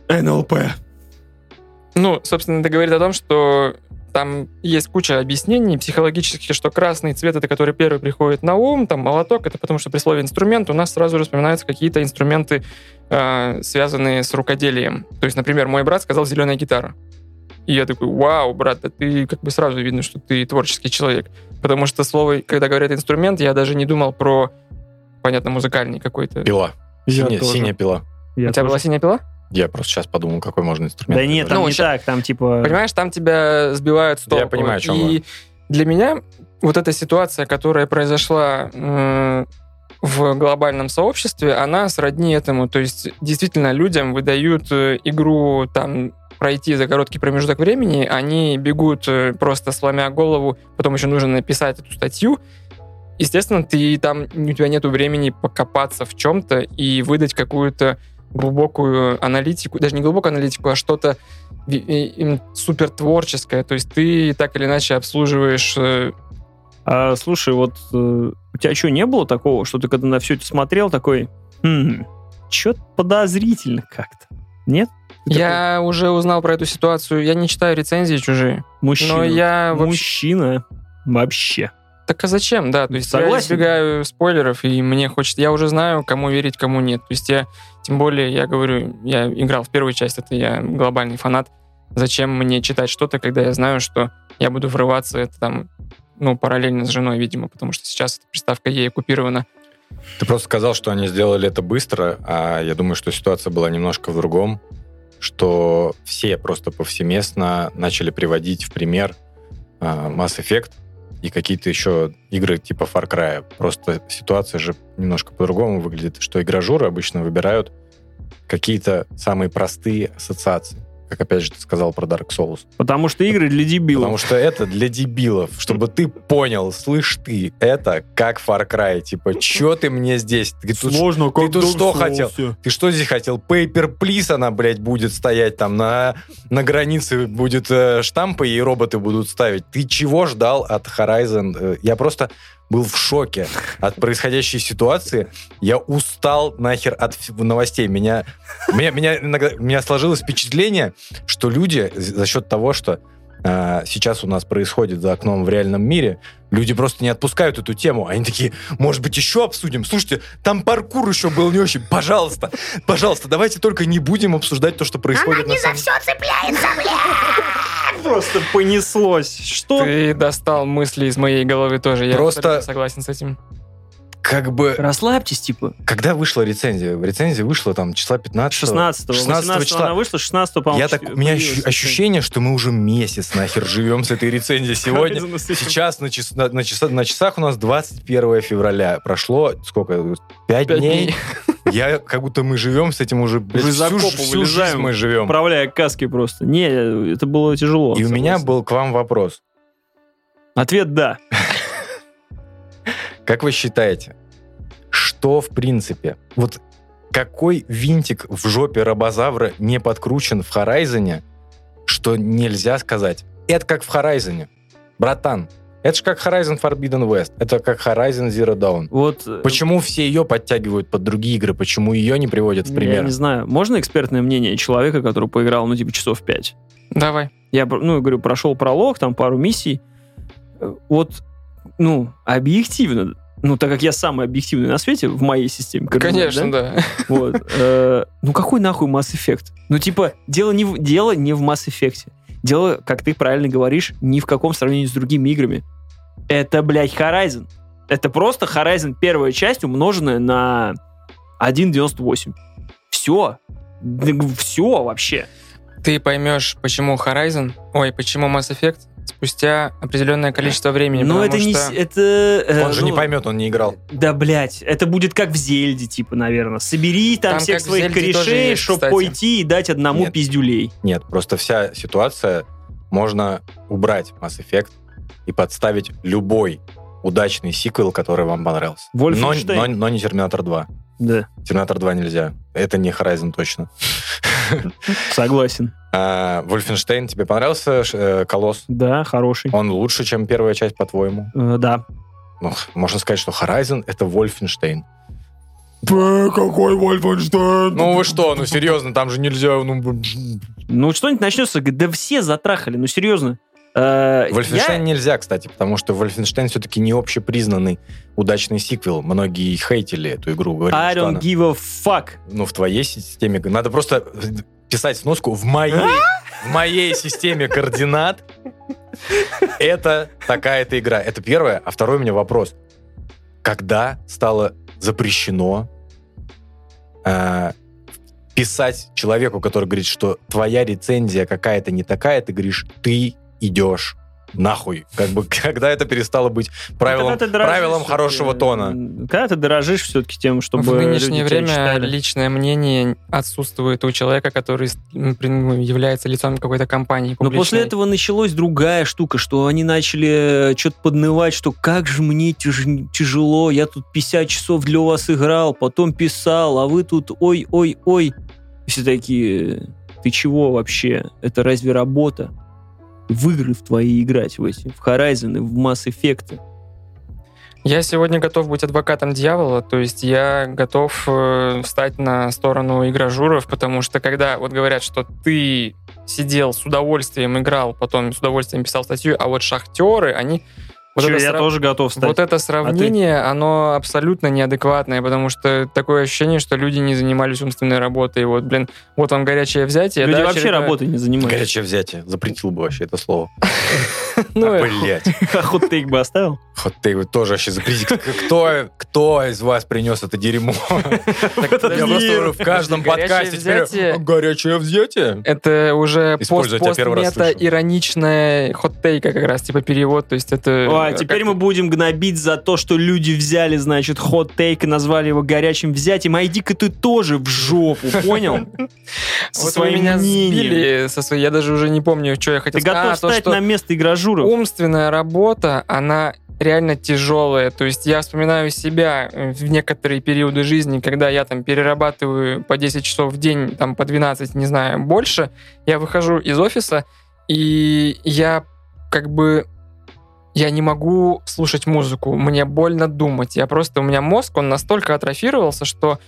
НЛП. Ну, собственно, это говорит о том, что там есть куча объяснений психологических, что красный цвет это который первый приходит на ум, там молоток это потому что при слове инструмент у нас сразу же вспоминаются какие-то инструменты, э, связанные с рукоделием. То есть, например, мой брат сказал зеленая гитара. И я такой, вау, брат, да ты как бы сразу видно, что ты творческий человек. Потому что слово, когда говорят инструмент, я даже не думал про, понятно, музыкальный какой-то. Пила. Я Синяя, тоже. синяя пила. Я У тебя тоже. была синяя пила? Я просто сейчас подумал, какой можно инструмент. Да нет, там Ну, не ща- так, там типа... Понимаешь, там тебя сбивают с Я толку. понимаю, о чем И вы. для меня вот эта ситуация, которая произошла м, в глобальном сообществе, она сродни этому. То есть действительно людям выдают э, игру там пройти за короткий промежуток времени, они бегут э, просто сломя голову, потом еще нужно написать эту статью. Естественно, ты там у тебя нет времени покопаться в чем-то и выдать какую-то глубокую аналитику, даже не глубокую аналитику, а что-то супер творческое. То есть ты так или иначе обслуживаешь э, А, слушай, вот э, у тебя что, не было такого, что ты когда на все это смотрел, такой, хм, что-то подозрительно как-то? Нет? Я уже узнал про эту ситуацию. Я не читаю рецензии чужие. такой, мужчина. Но я вообще... Мужчина вообще. Так а зачем, да? То есть я Согласен. избегаю спойлеров, и мне хочется... Я уже знаю, кому верить, кому нет. То есть я... Тем более, я говорю, я играл в первую часть, это я глобальный фанат. Зачем мне читать что-то, когда я знаю, что я буду врываться это там, ну, параллельно с женой, видимо, потому что сейчас эта приставка ей оккупирована. Ты просто сказал, что они сделали это быстро, а я думаю, что ситуация была немножко в другом, что все просто повсеместно начали приводить в пример а, Mass Effect и какие-то еще игры типа Far Cry. Просто ситуация же немножко по-другому выглядит, что игражуры обычно выбирают какие-то самые простые ассоциации. Как опять же ты сказал про Dark Souls. Потому что игры для дебилов. Потому что это для дебилов. Чтобы ты понял, слышь ты, это как Far Cry. Типа, чё ты мне здесь? Ты тут Сложно, ты тут что хотел? Ты что здесь хотел? Paper Please она, блядь, будет стоять там на, на границе, будет э, штампы и роботы будут ставить. Ты чего ждал от Horizon? Э, Я просто был в шоке от происходящей ситуации. Я устал нахер от новостей. Меня, меня, меня, иногда, меня сложилось впечатление, что люди за счет того, что э, сейчас у нас происходит за окном в реальном мире, люди просто не отпускают эту тему. Они такие, может быть, еще обсудим? Слушайте, там паркур еще был не очень. Пожалуйста, пожалуйста, давайте только не будем обсуждать то, что происходит на самом Просто понеслось. Что? Ты достал мысли из моей головы тоже. Я Просто- согласен с этим. Как бы, Расслабьтесь, типа. когда вышла рецензия? Рецензия вышла там числа 15 16 16 числа. она вышла, 16 по-моему. Я так, у меня ощу- ощущение, что мы уже месяц нахер живем с этой рецензией сегодня. Сейчас на, час- на, на часа- на часах у нас 21 февраля. Прошло сколько? Пять Пять дней? дней. Я как будто мы живем с этим уже, блядь, из всю, всю жизнь мы живем. Управляя каской просто. Не, это было тяжело. И у меня был к вам вопрос. Ответ «да». Как вы считаете, что в принципе, вот какой винтик в жопе робозавра не подкручен в Хорайзоне, что нельзя сказать? Это как в Хорайзоне. Братан, это же как Horizon Forbidden West, это как Horizon Zero Dawn. Вот, э, Почему все ее подтягивают под другие игры? Почему ее не приводят в Я пример? не знаю. Можно экспертное мнение человека, который поиграл, ну, типа, часов пять? Давай. Я, ну, говорю, прошел пролог, там пару миссий. Э, Вот, ну, объективно, ну, так как я самый объективный на свете в моей системе Конечно, да? да. Вот. э, ну, какой нахуй Mass Effect? Ну, типа, дело не, в, дело не в Mass Effect. Дело, как ты правильно говоришь, ни в каком сравнении с другими играми. Это, блядь, Horizon. Это просто Horizon первая часть, умноженная на 1.98. Все. Все вообще. Ты поймешь, почему Horizon, ой, почему Mass Effect спустя определенное количество времени. Но потому это не... Это, э, Он же ну, не поймет, он не играл. Да, блядь, это будет как в Зельде, типа, наверное. Собери там, Там всех своих корешей, чтобы пойти и дать одному Нет. пиздюлей. Нет, просто вся ситуация можно убрать Mass Effect и подставить любой удачный сиквел, который вам понравился. Но, но- но не Терминатор 2. Да, Терминатор 2 нельзя. Это не Horizon точно. согласен. А, Wolfenstein, тебе понравился э, Колосс? Да, хороший. Он лучше, чем первая часть, по-твоему? Э, да. Ну, можно сказать, что Horizon — это Wolfenstein. какой Wolfenstein? Ну вы что, ну серьезно, там же нельзя... Ну, Ну, что-нибудь начнется, да все затрахали, ну, серьезно. Э, Wolfenstein я- нельзя, кстати, потому что Wolfenstein все-таки не общепризнанный удачный сиквел. Многие хейтили эту игру, говорили, I don't она... give a fuck. Ну, в твоей системе... Надо просто писать сноску в моей, в моей системе координат. Это такая-то игра. Это первое. А второй у меня вопрос. Когда стало запрещено э, писать человеку, который говорит, что твоя рецензия какая-то не такая, ты говоришь, ты идешь нахуй. Как бы, когда это перестало быть правилом, Ну, правилом хорошего тона. Когда ты дорожишь все-таки тем, чтобы в нынешнее время личное мнение отсутствует у человека, который ну, является лицом какой-то компании. Но после публичной. этого началась другая штука, что они начали что-то поднывать, что как же мне тяж- тяжело, я тут 50 часов для вас играл, потом писал, а вы тут ой-ой-ой. Все такие, ты чего вообще? Это разве работа? В игры в твои играть, в эти, в Horizon, в Mass Effect. Я сегодня готов быть адвокатом дьявола, то есть я готов э, встать на сторону игражуров, потому что когда вот говорят, что ты сидел с удовольствием играл, потом с удовольствием писал статью, а вот шахтеры, они... Вот это я сра- тоже готов стать. Вот это сравнение, оно абсолютно неадекватное, потому что такое ощущение, что люди не занимались умственной работой. Вот, блин, вот вам горячее взятие. Люди да, вообще очередное- работой не занимаются. Горячее взятие. Запретил бы вообще это слово. Ну, А, э, Блять. А хот-тейк бы оставил? Ты его тоже вообще запретите. Кто, кто из вас принес это дерьмо? Я просто в каждом подкасте теперь «А, горячее взятие. Это уже Использую, я тебя первый раз слышу. ироничная хот-тейка как раз, типа перевод, то есть это... А, э, теперь мы будем гнобить за то, что люди взяли, значит, хот-тейк и назвали его горячим взятием. А иди-ка ты тоже в жопу, понял? Со Вот своим меня мнением. со своей... Я даже уже не помню, что я хотел Ты готов А, встать на место игражуров? Умственная работа, она реально тяжелая. То есть я вспоминаю себя э, в некоторые периоды жизни, когда я там перерабатываю по 10 часов в день, там по 12, не знаю, больше. Я выхожу из офиса, и я как бы я не могу слушать музыку, мне больно думать. Я просто, у меня мозг, он настолько атрофировался, что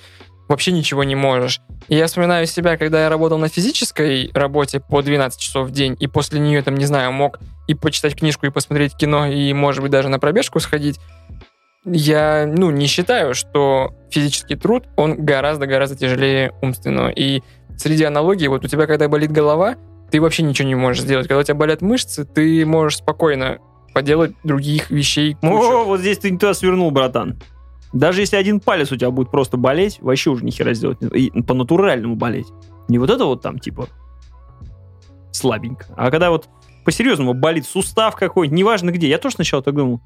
вообще ничего не можешь. И я вспоминаю себя, когда я работал на физической работе по 12 часов в день, и после нее, там, не знаю, мог и почитать книжку, и посмотреть кино, и, может быть, даже на пробежку сходить. Я, ну, не считаю, что физический труд, он гораздо-гораздо тяжелее умственного. И среди аналогий, вот у тебя, когда болит голова, ты вообще ничего не можешь сделать. Когда у тебя болят мышцы, ты можешь спокойно поделать других вещей кучу. О, вот здесь ты не туда свернул, братан. Даже если один палец у тебя будет просто болеть, вообще уже ни хера сделать. и по-натуральному болеть. Не вот это вот там, типа, слабенько. А когда вот по-серьезному болит сустав какой-нибудь, неважно где. Я тоже сначала так думал.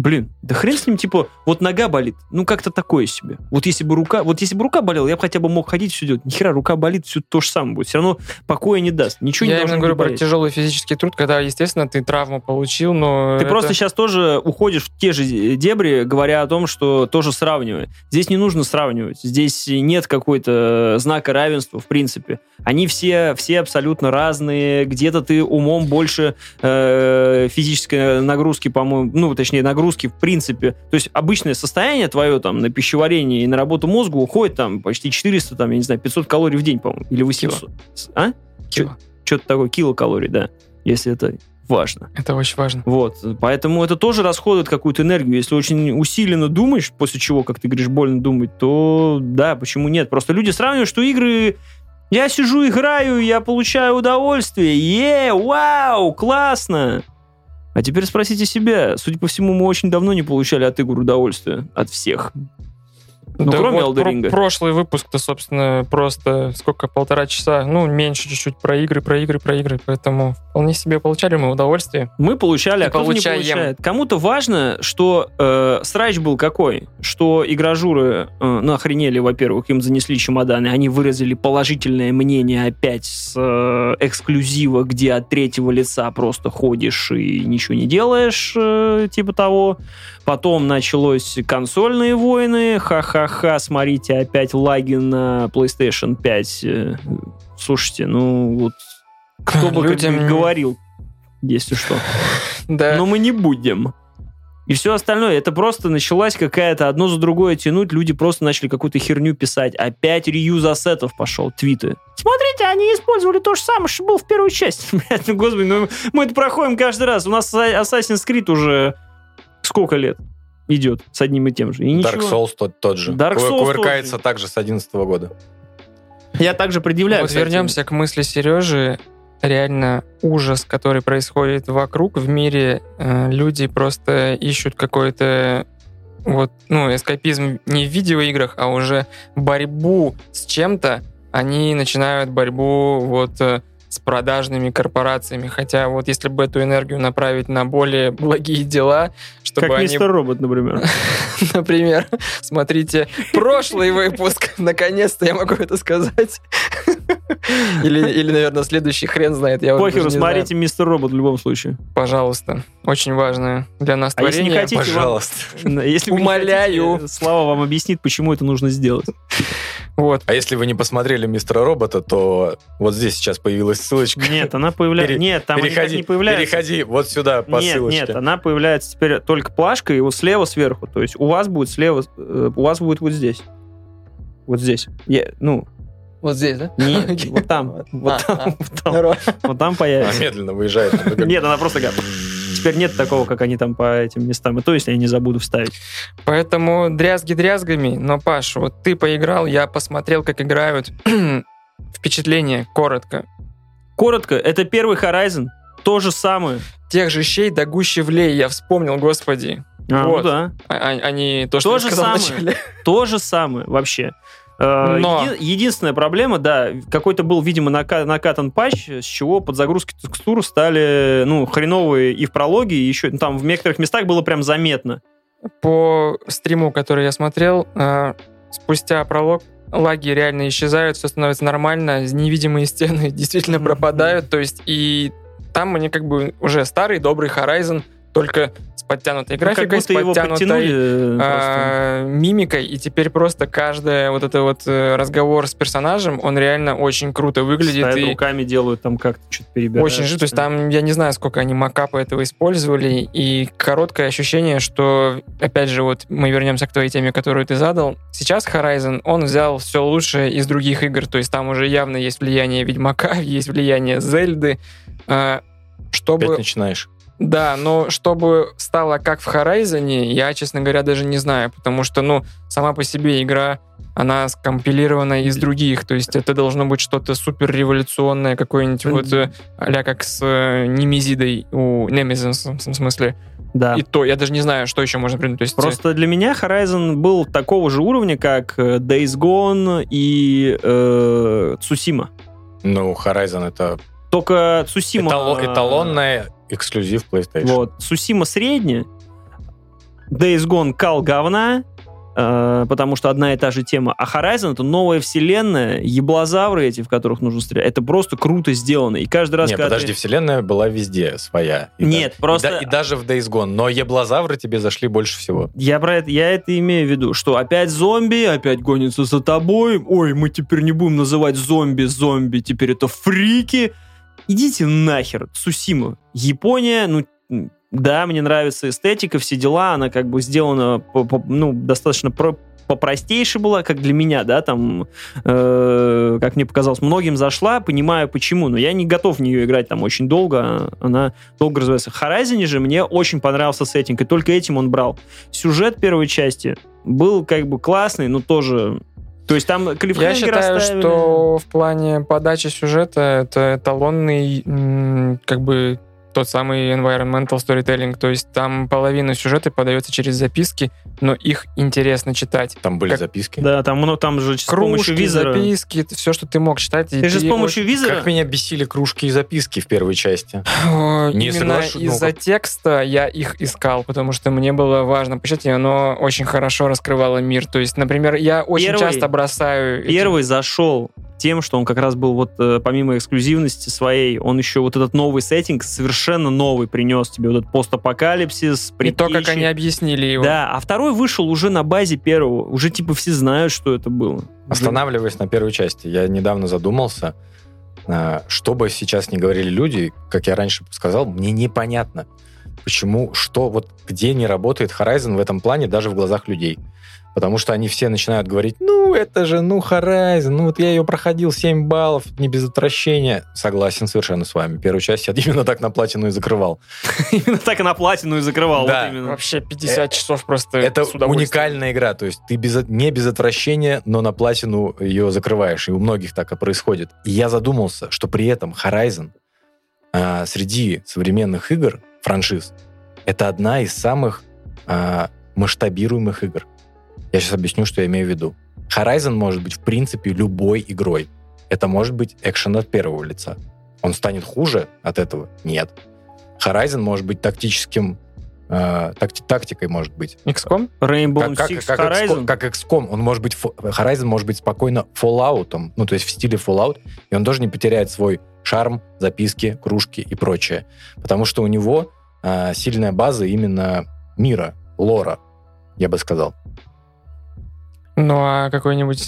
Блин, да хрен с ним, типа, вот нога болит, ну как-то такое себе. Вот если бы рука, вот если бы рука болела, я бы хотя бы мог ходить все делать. Нихера, рука болит, все то же самое будет. Все равно покоя не даст. Ничего я не должно говорю не про болеть. тяжелый физический труд, когда, естественно, ты травму получил, но... Ты это- просто сейчас тоже уходишь в те же дебри, говоря о том, что тоже сравнивай. Здесь не нужно сравнивать. Здесь нет какой-то знака равенства, в принципе. Они все, все абсолютно разные. Где-то ты умом больше э, физической нагрузки, по-моему, ну, точнее, нагрузки в принципе. То есть обычное состояние твое там на пищеварение и на работу мозга уходит там почти 400, там, я не знаю, 500 калорий в день, по-моему, или 800. А? Кило. Что-то такое, килокалорий, да, если это важно. Это очень важно. Вот, поэтому это тоже расходует какую-то энергию. Если очень усиленно думаешь, после чего, как ты говоришь, больно думать, то да, почему нет? Просто люди сравнивают, что игры... Я сижу, играю, я получаю удовольствие. Е, вау, классно! А теперь спросите себя. Судя по всему, мы очень давно не получали от игр удовольствия. От всех. Ну, Да кроме вот Elden про- прошлый выпуск-то, собственно, просто сколько, полтора часа, ну, меньше чуть-чуть про игры, про игры, про игры, поэтому вполне себе получали мы удовольствие. Мы получали, И а кто-то не получаем. получает. Кому-то важно, что э, срач был какой, что игражуры э, ну, охренели, во-первых, им занесли чемоданы, они выразили положительное мнение опять с э, эксклюзива, где от третьего лица просто ходишь и ничего не делаешь, э, типа того. Потом началось консольные войны, ха-ха-ха, смотрите, опять лаги на PlayStation 5. Э, Слушайте, ну вот кто бы как Людям не- говорил, если что. Да. Но мы не будем. И все остальное, это просто началась какая-то одно за другое тянуть, люди просто начали какую-то херню писать. Опять реюз ассетов пошел, твиты. Смотрите, они использовали то же самое, что было в первой части. Блядь, ну, господи, ну мы это проходим каждый раз. У нас Assassin's Creed уже сколько лет идет с одним и тем же. И Dark ничего. Souls тот, тот же. Dark Souls Кувыркается тот же. также с 11 года. Я также предъявляю. вот кстати. вернемся к мысли Сережи. Реально ужас, который происходит вокруг в мире. Э, Люди просто ищут какой-то вот, ну, эскапизм не в видеоиграх, а уже борьбу с чем-то. Они начинают борьбу вот э, с продажными корпорациями. Хотя вот если бы эту энергию направить на более благие дела, чтобы Как они мистер Робот, например. Например, смотрите прошлый выпуск. Наконец-то я могу это сказать. Или, или, наверное, следующий хрен знает. Я Похеру, знаю. смотрите мистер Робот в любом случае. Пожалуйста. Очень важное для нас А если не творение. хотите, вам- Пожалуйста. Если Умоляю. хотите, Слава вам объяснит, почему это нужно сделать. Вот. А если вы не посмотрели «Мистера Робота», то вот здесь сейчас появилась ссылочка. Нет, она появляется... Пере- Нет, там переходи, не появляется. переходи вот сюда по нет, ссылочке. нет, она появляется теперь только плашка, и вот слева сверху. То есть у вас будет слева, э, у вас будет вот здесь. Вот здесь. Я- ну, Вот здесь, да? нет, вот там. Вот А, там, а. вот там, там Она появится. медленно выезжает. Нет, она просто как... Теперь нет такого, как они там по этим местам. И то, если я не забуду вставить. Поэтому дрязги дрязгами. Но, Паш, вот ты поиграл, я посмотрел, как играют. Впечатление, коротко. Коротко, это первый Horizon. То же самое. Тех же щей до гуще влей, я вспомнил, господи. А, Вот. ну да. А- а- Они то, что То я же сказал самое. вначале. То же самое вообще. Э, Но- еди- единственная проблема, да, какой-то был, видимо, нака- накатан патч, с чего подзагрузки текстур стали, ну, хреновые и в прологе, и еще ну, там в некоторых местах было прям заметно. По стриму, который я смотрел, э, спустя пролог лаги реально исчезают, все становится нормально, невидимые стены действительно пропадают, то есть и там они как бы уже старый добрый Horizon, только с подтянутой Ну, графикой, с подтянутой э, а, мимикой, и теперь просто каждый вот это вот э, разговор с персонажем, он реально очень круто выглядит. Стоят и руками делают, там как-то что-то перебирают. очень же, то есть там, я не знаю, сколько они макапы этого использовали, и короткое ощущение, что, опять же, вот мы вернемся к твоей теме, которую ты задал. Сейчас Horizon, он взял все лучшее из других игр, то есть там уже явно есть влияние Ведьмака, есть влияние Зельды, а, чтобы... Опять начинаешь. Да, но чтобы стало как в Horizon, я, честно говоря, даже не знаю, потому что, ну, сама по себе игра, она скомпилирована из других, то есть это должно быть что-то супер революционное, какое-нибудь вот а как с э, Немезидой у Немезис, в смысле. Да. И то, я даже не знаю, что еще можно придумать. То есть, э, Просто для меня Horizon был такого же уровня, как э, Days Gone и э, Tsushima. Ну, Horizon это Только Tsushima... этало- э, эталонная эксклюзив PlayStation. Вот. Сусима средняя, Days Gone кал говна, э, потому что одна и та же тема. А Horizon это новая вселенная, еблозавры эти, в которых нужно стрелять. Это просто круто сделано. И каждый раз, Не, когда подожди, ты- вселенная была везде своя. И Нет, да- просто- И, да- и даже в Days Gone. Но еблозавры тебе зашли больше всего. Я про это, я это имею в виду, что опять зомби, опять гонятся за тобой. Ой, мы теперь не будем называть зомби зомби, теперь это фрики. Идите нахер, Сусима. Япония, ну, да, мне нравится эстетика, все дела, она как бы сделана, по- по- ну, достаточно про попростейше была, как для меня, да, там, э, как мне показалось, многим зашла, понимаю почему, но я не готов в нее играть там очень долго, она долго развивается. Horizon же мне очень понравился сеттинг, и только этим он брал. Сюжет первой части был как бы классный, но тоже... То есть там Я клиффхенгер считаю, оставили. что в плане подачи сюжета это эталонный, как бы тот самый environmental storytelling, то есть там половина сюжета подается через записки, но их интересно читать. Там были Как- записки. Да, там, ну, там же с помощью Кружки, визора... записки, все, что ты мог читать. и Ты же с помощью очень- визора... Как меня бесили кружки и записки в первой части. О, Не Именно соглашу- ну, из-за как- текста я их искал, потому что мне было важно почитать, и оно очень хорошо раскрывало мир. То есть, например, я очень Первый- часто бросаю... эти- Первый зашел тем, что он как раз был вот э, помимо эксклюзивности своей, он еще вот этот новый сеттинг совершенно новый принес тебе вот этот постапокалипсис, И то, как они объяснили его. Да, а второй вышел уже на базе первого. Уже типа все знают, что это было. Останавливаясь на первой части, я недавно задумался, а, что бы сейчас не говорили люди, как я раньше сказал, мне непонятно, почему, что, вот где не работает Horizon в этом плане даже в глазах людей. Потому что они все начинают говорить, ну, это же, ну, Horizon, ну, вот я ее проходил 7 баллов, не без отвращения. Согласен совершенно с вами. Первую часть я именно так на платину и закрывал. Именно так и на платину и закрывал. Да. Вообще 50 часов просто Это уникальная игра, то есть ты без, не без отвращения, но на платину ее закрываешь, и у многих так и происходит. И я задумался, что при этом Horizon а, среди современных игр, франшиз, это одна из самых а, масштабируемых игр. Я сейчас объясню, что я имею в виду. Horizon может быть, в принципе, любой игрой. Это может быть экшен от первого лица. Он станет хуже от этого? Нет. Horizon может быть тактическим, э, такти- тактикой может быть. XCOM? Rainbow Как, как, Six как, Horizon. XCOM, как XCOM, он может быть, Horizon может быть спокойно Fallout, ну, то есть в стиле Fallout, и он тоже не потеряет свой шарм, записки, кружки и прочее. Потому что у него э, сильная база именно мира, лора, я бы сказал. Ну, а какой-нибудь...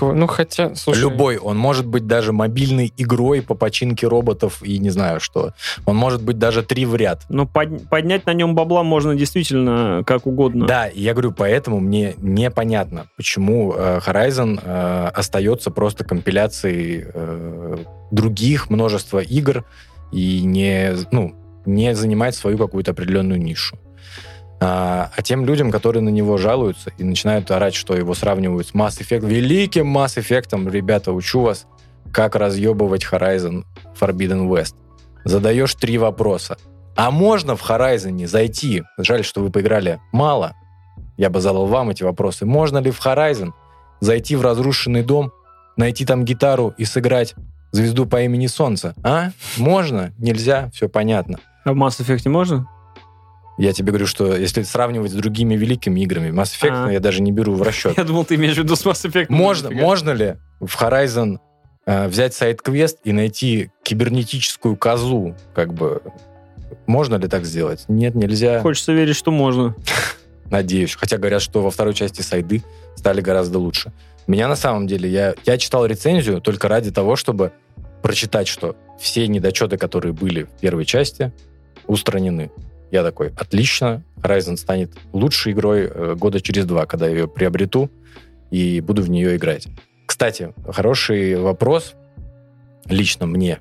Ну, хотя, слушай... Любой. Он может быть даже мобильной игрой по починке роботов и не знаю что. Он может быть даже три в ряд. Ну, под- поднять на нем бабла можно действительно как угодно. Да, и я говорю, поэтому мне непонятно, почему э, Horizon э, остается просто компиляцией э, других множества игр и не, ну, не занимает свою какую-то определенную нишу. А, а тем людям, которые на него жалуются и начинают орать, что его сравнивают с Mass Effect, великим Mass Effect, ребята, учу вас, как разъебывать Horizon Forbidden West. Задаешь три вопроса. А можно в Horizon зайти? Жаль, что вы поиграли мало. Я бы задал вам эти вопросы. Можно ли в Horizon зайти в разрушенный дом, найти там гитару и сыграть звезду по имени Солнце? А? Можно? Нельзя? Все понятно. А в Mass Effect можно? Я тебе говорю, что если сравнивать с другими великими играми, Mass Effect А. я даже не беру в расчет. Я думал, ты имеешь в виду с Mass Effect. Можно, можно ли в Horizon э, взять сайт-квест и найти кибернетическую козу? Как бы можно ли так сделать? Нет, нельзя. Хочется верить, что можно. Надеюсь. Хотя говорят, что во второй части сайды стали гораздо лучше. Меня на самом деле, я, я читал рецензию только ради того, чтобы прочитать, что все недочеты, которые были в первой части, устранены. Я такой, отлично, Horizon станет лучшей игрой э, года через два, когда я ее приобрету и буду в нее играть. Кстати, хороший вопрос лично мне,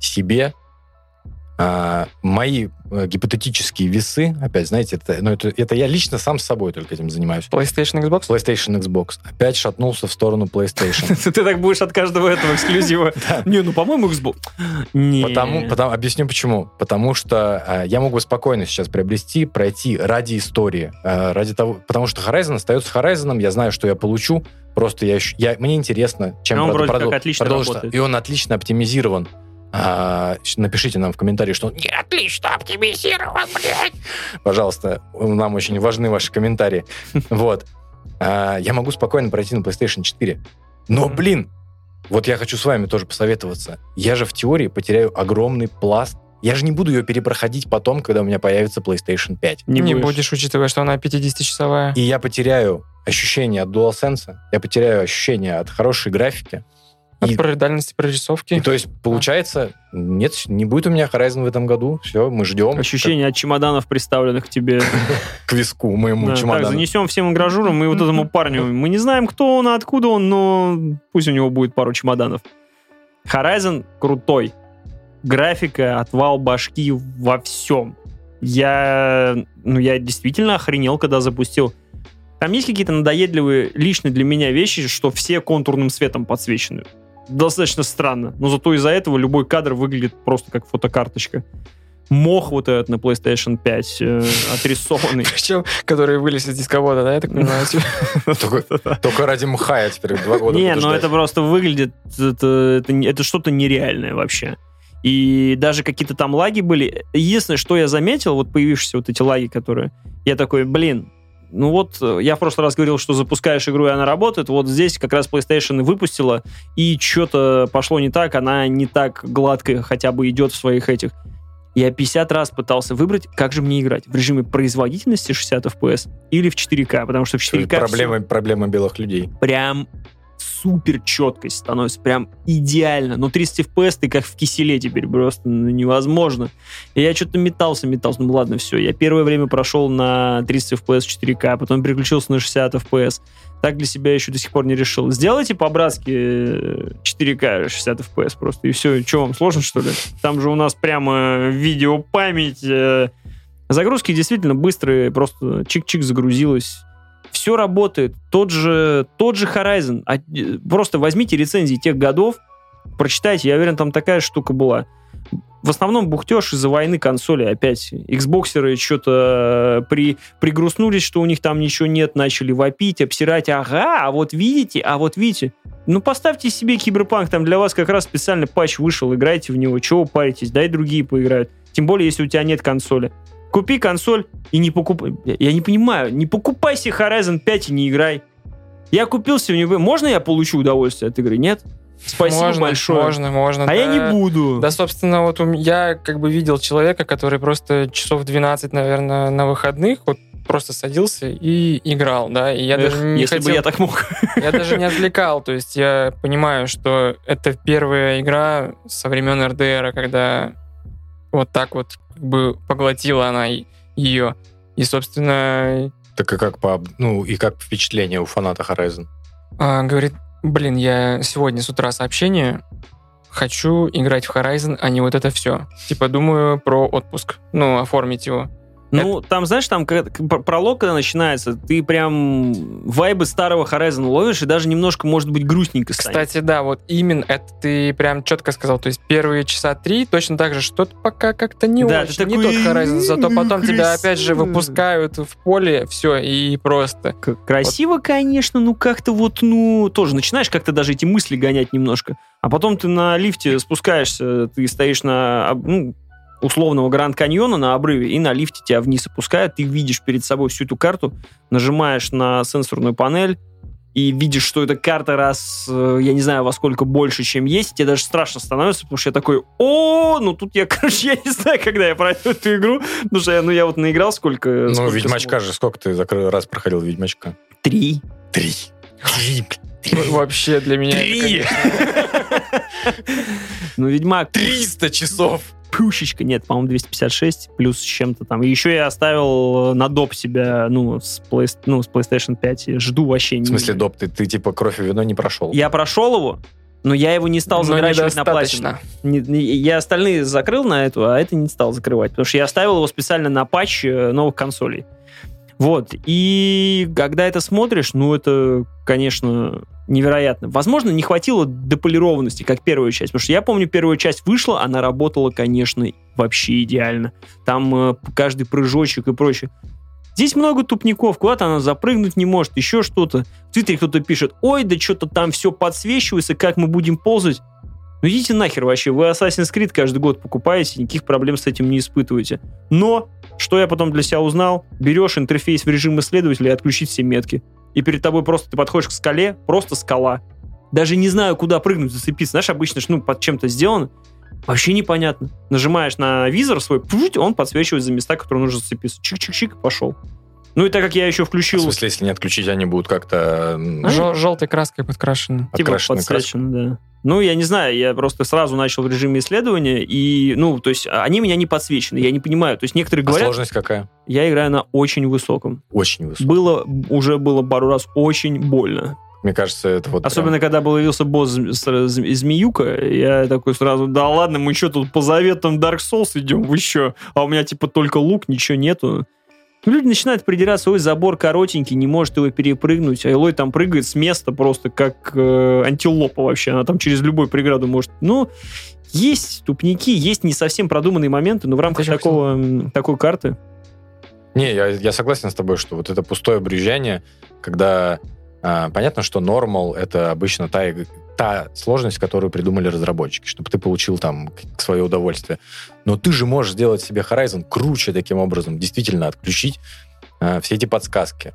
себе. А, мои э, гипотетические весы, опять, знаете, это, ну, это, это я лично сам с собой только этим занимаюсь. PlayStation, Xbox? PlayStation, Xbox. Опять шатнулся в сторону PlayStation. Ты так будешь от каждого этого эксклюзива. Не, ну, по-моему, Xbox. Потому, потому- объясню почему. Потому что э, я мог бы спокойно сейчас приобрести, пройти ради истории, э, ради того, потому что Horizon остается Horizon, я знаю, что я получу, просто я, я мне интересно, чем А он продолжится. И он отлично оптимизирован. А, напишите нам в комментарии, что не отлично оптимизирован, блядь. Пожалуйста, нам очень важны ваши комментарии. Вот. А, я могу спокойно пройти на PlayStation 4. Но, блин, вот я хочу с вами тоже посоветоваться. Я же в теории потеряю огромный пласт. Я же не буду ее перепроходить потом, когда у меня появится PlayStation 5. Не, будешь. будешь, учитывая, что она 50-часовая. И я потеряю ощущение от DualSense, я потеряю ощущение от хорошей графики. От И- про- дальности прорисовки. И то есть, получается, нет, не будет у меня Horizon в этом году. Все, мы ждем. Ощущение от чемоданов, представленных к тебе. К виску моему Да, так, чемодану. занесем всем игражурам и вот этому парню. Мы не знаем, кто он, и откуда он, но пусть у него будет пару чемоданов. Horizon крутой. Графика, отвал башки во всем. Я, ну, я действительно охренел, когда запустил. Там есть какие-то надоедливые лично для меня вещи, что все контурным светом подсвечены. Достаточно странно. Но зато из-за этого любой кадр выглядит просто как фотокарточка. Мох вот этот на PlayStation 5 э, отрисованный. Причем, который вылез из дисковода, да, я так понимаю? Только, только ради мха я теперь два года Не, ну это просто выглядит, это что-то нереальное вообще. И даже какие-то там лаги были. Единственное, что я заметил, вот появившиеся вот эти лаги, которые... Я такой, блин, ну вот, э, я в прошлый раз говорил, что запускаешь игру, и она работает. Вот здесь как раз PlayStation выпустила, и что-то пошло не так, она не так гладко хотя бы идет в своих этих. Я 50 раз пытался выбрать, как же мне играть. В режиме производительности 60 FPS или в 4К, потому что в 4К... всё- Проблема, проблема белых людей. прям супер четкость становится, прям идеально. Но 30 FPS ты как в киселе теперь просто ну, невозможно. И я что-то метался, метался. Ну ладно, все. Я первое время прошел на 30 FPS 4К, потом переключился на 60 FPS. Так для себя еще до сих пор не решил. Сделайте по-братски э, 4К 60 FPS просто, и все. Что вам, сложно, что ли? Там же у нас прямо видеопамять. э, Загрузки действительно быстрые, просто чик-чик загрузилось. Все работает. Тот же, тот же Horizon. А, э, Просто возьмите рецензии тех годов, прочитайте. Я уверен, там такая штука была. В основном бухтеж из-за войны консоли опять. Xboxеры что-то при, пригрустнулись, что у них там ничего нет, начали вопить, обсирать. Ага, а вот видите, а вот видите. Ну, поставьте себе Киберпанк, там для вас как раз специальный патч вышел, играйте в него. Чего паритесь? Дай другие поиграют. Тем более, если у тебя нет консоли. Купи консоль и не покупай. Я- Я не понимаю, не покупай себе Horizon 5 и не играй. Я купил себе, можно я получу удовольствие от игры? Нет? Спасибо можно, большое. Можно, можно. А я да. не буду. Да, собственно, вот я как бы видел человека, который просто часов 12, наверное, на выходных вот просто садился и играл, да, и я Эх, даже не если хотел, бы я так мог. я даже не отвлекал, то есть я понимаю, что это первая игра со времен РДР, когда вот так вот как бы поглотила она ее. И, собственно, Так и как по, ну и как впечатление у фаната Horizon. а, говорит, блин, я сегодня с утра сообщение, хочу играть в Horizon, а не вот это все. Типа, думаю про отпуск, ну, оформить его. Ну, там, знаешь, там пролог, когда начинается, ты прям вайбы старого Horizon ловишь, и даже немножко, может быть, грустненько станет. Кстати, да, вот именно это ты прям четко сказал. То есть первые часа три точно так же что-то пока как-то не Да, очень. ты не такой, тот Horizon, зато потом тебя опять же выпускают в поле, все, и просто. Красиво, конечно, ну как-то вот, ну, тоже начинаешь как-то даже эти мысли гонять немножко. А потом ты на лифте спускаешься, ты стоишь на, ну, условного Гранд Каньона на обрыве, и на лифте тебя вниз опускают, ты видишь перед собой всю эту карту, нажимаешь на сенсорную панель, и видишь, что эта карта раз, э, я не знаю, во сколько больше, чем есть, тебе даже страшно становится, потому что я такой, о, ну тут я, короче, я не знаю, когда я пройду эту игру, потому что я, ну, я вот наиграл сколько... Ну, сколько Ведьмачка смог. же, сколько ты раз проходил Ведьмачка? Три. Три. Вообще для меня... Три! Ну, Ведьмак... 300 часов! Пушечка, нет, по-моему, 256 плюс с чем-то там. И еще я оставил на доп себя, ну, с, Play- ну, с PlayStation 5. и Жду вообще. В смысле, доп, ты, ты типа кровь и вино не прошел? Я прошел его, но я его не стал но заворачивать на платину. Не- не- я остальные закрыл на эту, а это не стал закрывать, потому что я оставил его специально на патч э, новых консолей. Вот. И когда это смотришь, ну, это, конечно, невероятно. Возможно, не хватило дополированности, как первая часть. Потому что я помню, первая часть вышла, она работала, конечно, вообще идеально. Там э, каждый прыжочек и прочее. Здесь много тупников, куда-то она запрыгнуть не может, еще что-то. В Твиттере кто-то пишет, ой, да что-то там все подсвечивается, как мы будем ползать. Ну идите нахер вообще, вы Assassin's Creed каждый год покупаете, никаких проблем с этим не испытываете. Но, что я потом для себя узнал, берешь интерфейс в режим исследователя и отключить все метки. И перед тобой просто ты подходишь к скале, просто скала. Даже не знаю, куда прыгнуть, зацепиться. Знаешь, обычно ну, под чем-то сделано. Вообще непонятно. Нажимаешь на визор свой, пфуть, он подсвечивает за места, которые нужно зацепиться. Чик-чик-чик, пошел. Ну и так как я еще В включил... смысле, если не отключить, они будут как-то... Жел- желтой краской подкрашены. Типа окрашены краской. подсвечено, да. Ну, я не знаю, я просто сразу начал в режиме исследования, и, ну, то есть, они меня не подсвечены, я не понимаю. То есть, некоторые А говорят, сложность какая? я играю на очень высоком. Очень высокая. Было, уже было пару раз очень больно. Мне кажется, это вот Особенно, когда появился босс Змеюка, я такой сразу, да ладно, мы что тут по заветам Dark Souls идем, вы что? А у меня типа только лук, ничего нету. Ну, Люди начинают придираться, ой, забор коротенький, не может его перепрыгнуть. А Элой там прыгает с места просто как э, антилопа вообще. Она там через любую преграду может... Ну, есть тупники, есть не совсем продуманные моменты, но в рамках такого, такой карты... Не, я, я согласен с тобой, что вот это пустое брюзжание, когда понятно, что нормал это обычно та, та сложность, которую придумали разработчики, чтобы ты получил там свое удовольствие. Но ты же можешь сделать себе Horizon круче таким образом, действительно отключить а, все эти подсказки,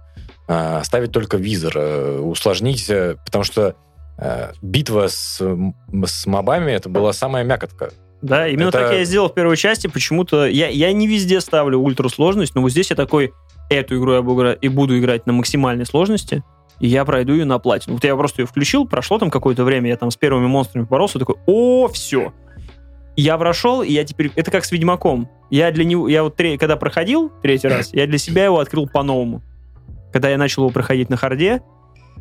а, оставить только визор, э, усложнить, э, потому что э, битва с, с мобами это была самая мякотка. Да, именно Это- так я и сделал в первой части. Почему-то я, я не везде ставлю ультрасложность, но вот здесь я такой, эту игру я буду и буду играть на максимальной сложности, и я пройду ее на платину. Вот я просто ее включил, прошло там какое-то время, я там с первыми монстрами боролся, такой, о, все. Я прошел, и я теперь... Это как с Ведьмаком. Я для него... Я вот тре- когда проходил третий раз, я для себя его открыл по-новому. Когда я начал его проходить на харде,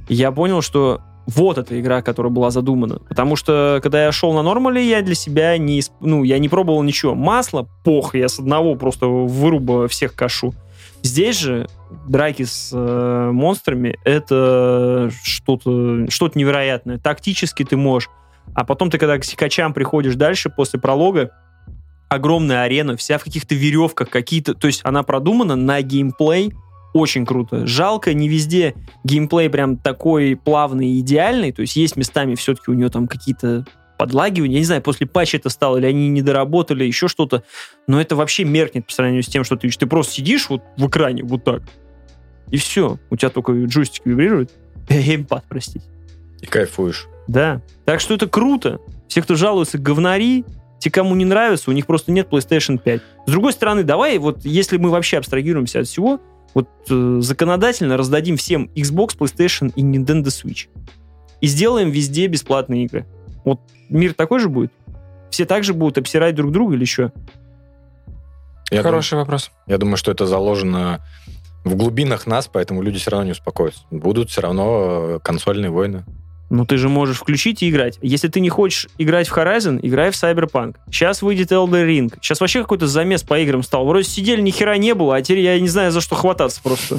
я понял, что вот эта игра, которая была задумана. Потому что, когда я шел на нормале, я для себя не, ну, я не пробовал ничего. Масло, пох, я с одного просто выруба всех кашу. Здесь же драки с э, монстрами это что-то что невероятное. Тактически ты можешь. А потом ты, когда к сикачам приходишь дальше, после пролога, огромная арена, вся в каких-то веревках, какие-то... То есть она продумана на геймплей очень круто. Жалко, не везде геймплей прям такой плавный и идеальный. То есть есть местами все-таки у нее там какие-то подлагивания. Я не знаю, после патча это стало, или они не доработали, еще что-то. Но это вообще меркнет по сравнению с тем, что ты. Ты просто сидишь вот в экране вот так, и все. У тебя только джойстик вибрирует. Геймпад, простите. И кайфуешь. Да. Так что это круто. Все, кто жалуются, говнари, те, кому не нравится, у них просто нет PlayStation 5. С другой стороны, давай, вот если мы вообще абстрагируемся от всего, вот э, законодательно раздадим всем Xbox, PlayStation и Nintendo Switch. И сделаем везде бесплатные игры. Вот мир такой же будет? Все так же будут обсирать друг друга или что? Я Хороший вопрос. Я думаю, что это заложено в глубинах нас, поэтому люди все равно не успокоятся. Будут все равно э, консольные войны. Ну, ты же можешь включить и играть. Если ты не хочешь играть в Horizon, играй в Cyberpunk. Сейчас выйдет Elder Ring. Сейчас вообще какой-то замес по играм стал. Вроде сидели, ни хера не было, а теперь я не знаю, за что хвататься просто.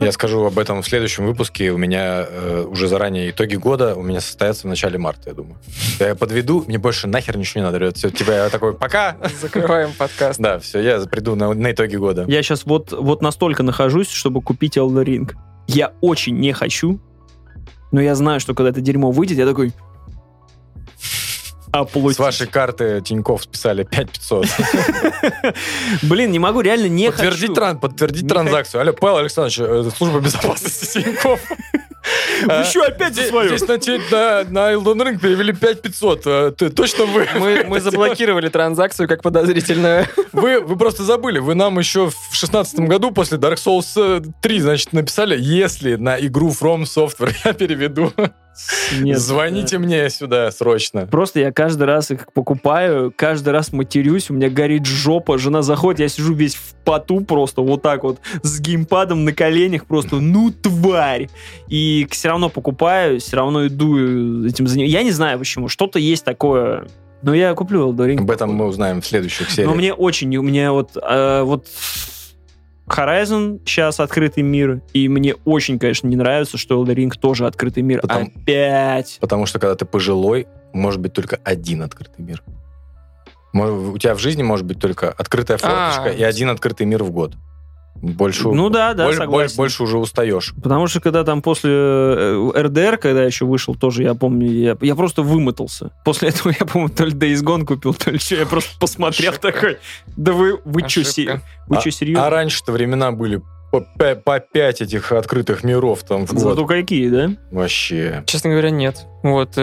Я скажу об этом в следующем выпуске. У меня э, уже заранее итоги года у меня состоятся в начале марта, я думаю. Я подведу, мне больше нахер ничего не надо. Все, тебя я такой, пока. Закрываем подкаст. Да, все, я приду на, на итоги года. Я сейчас вот, вот настолько нахожусь, чтобы купить Elder Ring. Я очень не хочу, но я знаю, что когда это дерьмо выйдет, я такой... Оплатить. С вашей карты Тиньков списали 5500. Блин, не могу, реально не Подтвердить, хочу. тран, подтвердить Не транзакцию. Алло, Павел Александрович, э, служба безопасности Тиньков. Вы что, опять за Здесь свое? здесь на, на, на Elden Ring перевели 5500. Э, Ты, точно вы? Мы, мы заблокировали транзакцию как подозрительную. Вы, вы просто забыли. Вы нам еще в шестнадцатом году после Dark Souls э, 3, значит, написали, если на игру From Software я переведу, Нет, звоните мне сюда срочно. Просто я каждый раз их покупаю, каждый раз матерюсь, у меня горит жопа, жена заходит, я сижу весь в поту просто вот так вот, с геймпадом на коленях просто, ну тварь! И все равно покупаю, все равно иду этим занимаюсь. Я не знаю почему, что-то есть такое, но я куплю Elden Ring. Об этом мы узнаем в следующих сериях. Но мне очень, у меня вот, э, вот Horizon сейчас открытый мир, и мне очень, конечно, не нравится, что Elden Ring тоже открытый мир. Потому- Опять! Потому что когда ты пожилой, может быть только один открытый мир. У тебя в жизни может быть только открытая форточка А. и один открытый мир в год. Больше, Ну да, да, больше, согласен. больше уже устаешь. Потому что когда там после э, РДР, когда еще вышел, тоже я помню, я, я просто вымотался. После этого я, по-моему, то ли Days Gone купил, то ли что, я просто посмотрел Ошибка. такой, да вы, вы что, Ошибка. вы А- что, серьезно? А раньше-то времена были по, по пять этих открытых миров там в год. Зато какие, да? Вообще. Честно говоря, нет. Вот э,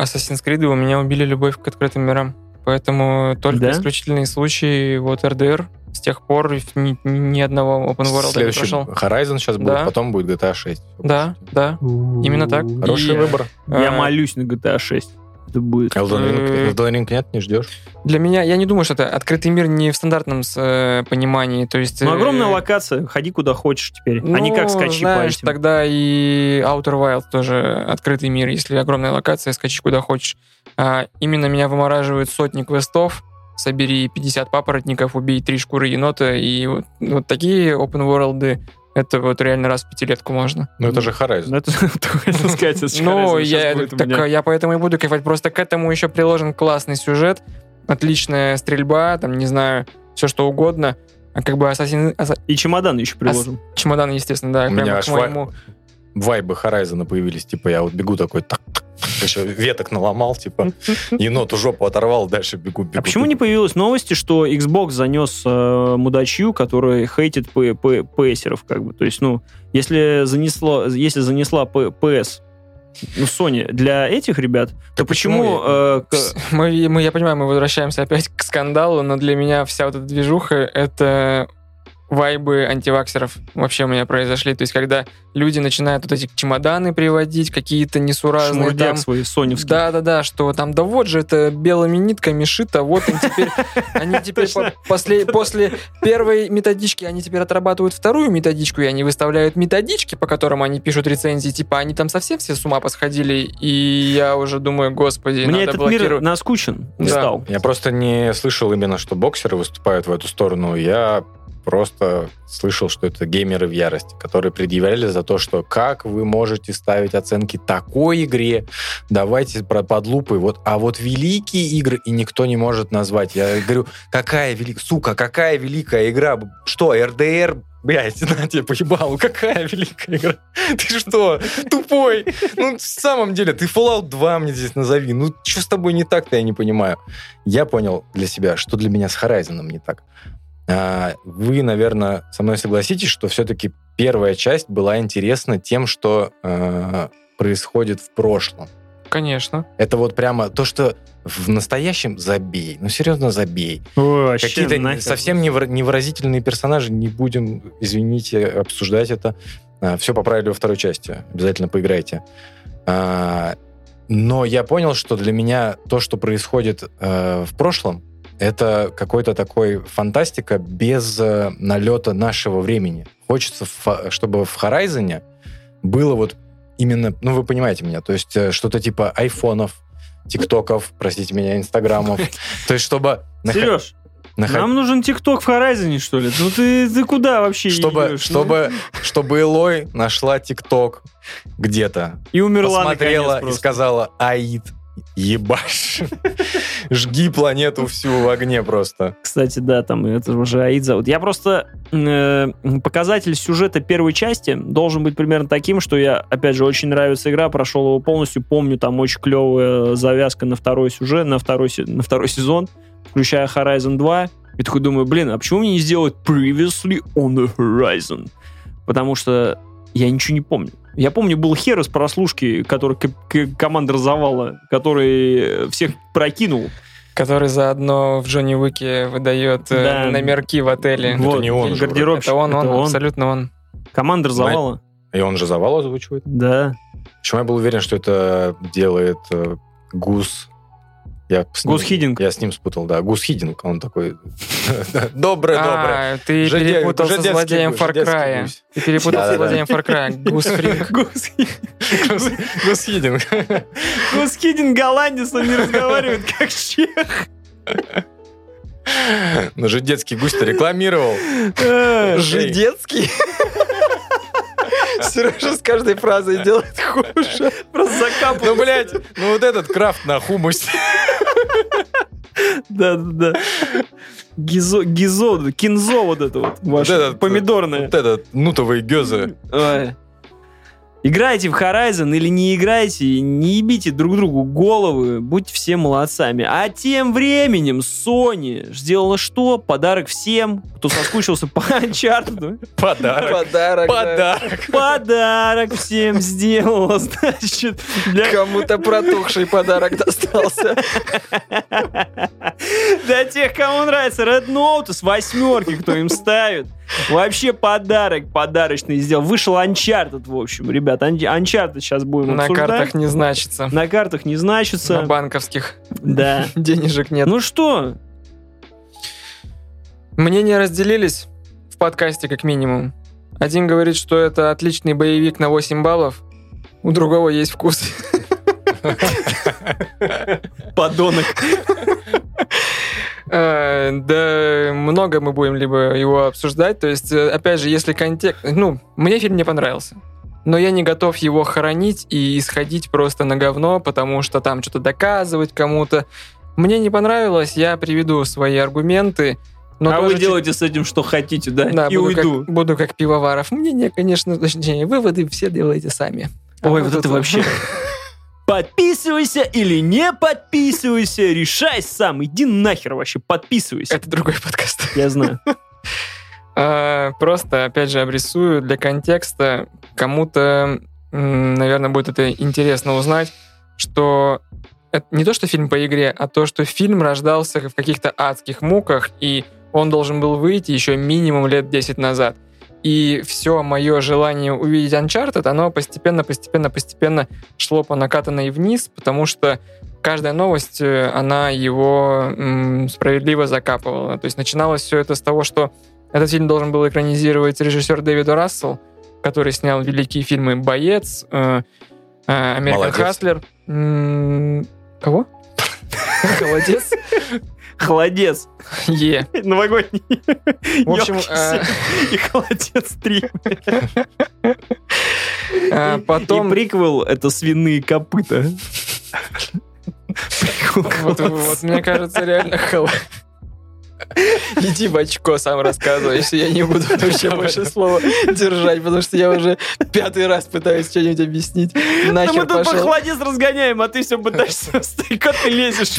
Assassin's Creed у меня убили любовь к открытым мирам. Поэтому только Да? исключительные случаи, вот РДР, с тех пор ни, ни одного open world не Следующий прошел. Horizon сейчас будет, Да. потом будет GTA 6. Да, да. Именно так. Хороший И, выбор. Я э, молюсь на GTA 6. Это будет. Elden Ring, э, Elden Ring нет, не ждешь? Для меня, я не думаю, что это открытый мир не в стандартном с, э, понимании. То есть, Ну, э, огромная локация, ходи куда хочешь теперь. а не как ну, скачи по знаешь, этим. тогда и Outer Wild тоже открытый мир, если огромная локация, скачи куда хочешь. А, именно меня вымораживают сотни квестов, собери 50 папоротников, убей три шкуры енота, и вот, вот такие open world это вот реально раз в пятилетку можно. Ну, это же Ну, Horizon. это хотел сказать, Ну, я, так, поэтому и буду кайфовать. Просто к этому еще приложен классный сюжет, отличная стрельба, там, не знаю, все что угодно. А как бы Assassin, Assa- И чемодан еще приложим. чемодан, естественно, да, У прямо меня к. Вайбы Horizon появились. Типа я вот бегу такой, так, еще веток наломал, типа, еноту жопу оторвал, дальше бегу, бегу. А почему не появилось новости, что Xbox занес э, мудачью, который хейтит П- П- PS-еров, как бы? То есть, ну, если занесло, если занесла П- PS, ну, Sony для этих ребят, то Так почему... почему э, к- Мы, мы, я понимаю, мы возвращаемся опять к скандалу, но для меня вся вот эта движуха — это вайбы антиваксеров вообще у меня произошли. То есть, когда люди начинают вот эти чемоданы приводить, какие-то несуразные шмурдяк там... свой соневский. Да-да-да, что там, да вот же это белыми нитками шито, вот они теперь, они теперь по- после, после первой методички, они теперь отрабатывают вторую методичку, и они выставляют методички, по которым они пишут рецензии, типа, они там совсем все с ума посходили, и я уже думаю, господи, Мне надо этот мир блокировать. наскучен Да. стал. Я просто не слышал именно, что боксеры выступают в эту сторону. Я просто слышал, что это геймеры в ярости, которые предъявляли за то, что как вы можете ставить оценки такой игре, давайте про под лупой. Вот, а вот великие игры и никто не может назвать. Я говорю, какая великая, сука, какая великая игра? Что, РДР, Блять, на тебе поебал, какая великая игра. Ты что, тупой? Ну, в самом деле, ты Fallout 2 мне здесь назови. Ну, что с тобой не так-то, я не понимаю. Я понял для себя, что для меня с Horizon не так. А, Вы, наверное, со мной согласитесь, что все-таки первая часть была интересна тем, что э, происходит в прошлом. Конечно. Это вот прямо то, что в настоящем забей. Ну, серьезно, забей. Какие-то нахер. совсем невыразительные персонажи, не будем, извините, обсуждать это. все поправили во второй части. Обязательно поиграйте. А, но я понял, что для меня то, что происходит э, в прошлом, это какой-то такой фантастика без э, налета нашего времени. Хочется, чтобы в Horizon было вот именно, ну вы понимаете меня, то есть э, что-то типа айфонов, тиктоков, простите меня, инстаграмов. То есть чтобы... Сереж, нах- нам нужен ТикТок в Horizon, что ли? Ну ты, ты куда вообще чтобы, идешь? чтобы, чтобы Элой нашла ТикТок где-то, И умерла посмотрела и сказала, Аид, ебашь, жги планету всю в огне просто. Кстати, да, там это уже Аид зовут. Я просто... э, показатель сюжета первой части должен быть примерно таким, что я, опять же, очень нравится игра, прошел его полностью, помню, там очень клевая завязка на второй сюжет, на второй, на второй сезон, включая Horizon 2. И такой думаю, блин, а почему мне не сделать Previously on the Horizon? Потому что я ничего не помню. Я помню, был хер из прослушки, который к- к- командор завала, который всех прокинул. Который заодно в Джонни Уике выдает э, Да. номерки в отеле. Это не он же гардеробщик. Это он, он, Это он. абсолютно он. Командор Знает. завала. И он же завал озвучивает. Да. Почему я был уверен, что это делает э, Гус... Я с ним- Хидинг. Я с ним спутал, да. Гус Хидинг, он такой... Доброе, доброе. А, ты перепутал со детский злодеем Far детский Cry. Ты перепутал со злодеем Far Cry. Гус Фринг. Гус Хидинг. Гус Хидин голландец, он не разговаривает как чех. Ну же детский гусь-то рекламировал. Э, Жидецкий? Сережа с каждой фразой делает хуже. Просто закапывал. Ну, блядь, ну вот этот крафт на хумусе. Да, да, да. Гизо, гизо, кинзо вот это вот, ваше, этот, помидорное. Вот этот нутовые гёзы. Ой. Играйте в Horizon или не играйте, не ебите друг другу головы, будьте все молодцами. А тем временем Sony сделала что? Подарок всем, кто соскучился по Uncharted. Подарок. Подарок. да. Подарок. Подарок всем сделала, значит, для, Кому-то протухший подарок достался. для тех, кому нравится Red Note с восьмерки, кто им ставит. Вообще подарок подарочный сделал. Вышел Uncharted, в общем, ребят. Uncharted сейчас будем На обсуждать. картах не значится. На картах не значится. На банковских Да. денежек нет. Ну что, Мнения разделились в подкасте как минимум. Один говорит, что это отличный боевик на 8 баллов, у другого есть вкус. подонок. Э, Да, много мы будем либо его обсуждать. То есть, э, опять же, если контекст... Ну, мне фильм не понравился. Но я не готов его хоронить и исходить просто на говно, потому что там что-то доказывать кому-то. Мне не понравилось, я приведу свои аргументы. Но а тоже вы делаете с этим, что хотите, да? Да, и буду уйду. Как, буду как пивоваров. Мнение, конечно, точнее, выводы все делаете сами. А Ой, мы вот тут- это вообще. Подписывайся или не подписывайся, решай сам. Иди нахер вообще, подписывайся. Это другой подкаст. Я знаю. А, Просто, опять же, обрисую для контекста. Кому-то, наверное, будет это интересно узнать, что это не то, что фильм по игре, а то, что фильм рождался в каких-то адских муках, и он должен был выйти еще минимум лет 10 назад. И все мое желание увидеть Uncharted, оно постепенно, постепенно, постепенно шло по накатанной вниз, потому что каждая новость, э, она его м, справедливо закапывала. То есть начиналось все это с того, что этот фильм должен был экранизировать режиссер Дэвид. Рассел, который снял великие фильмы «Боец», э, э, «Американ Молодец. Хаслер». Кого? Холодец? Холодец. Е. Новогодний. В общем, э, и холодец 3. а потом... И приквел это свиные копыта. Вот, мне кажется, реально хол- Иди в очко, сам рассказывай, если я не буду вообще больше слова держать, потому что я уже пятый раз пытаюсь что-нибудь объяснить. Да мы Нахер тут по пошел. холодец разгоняем, а ты все пытаешься в старика ты лезешь.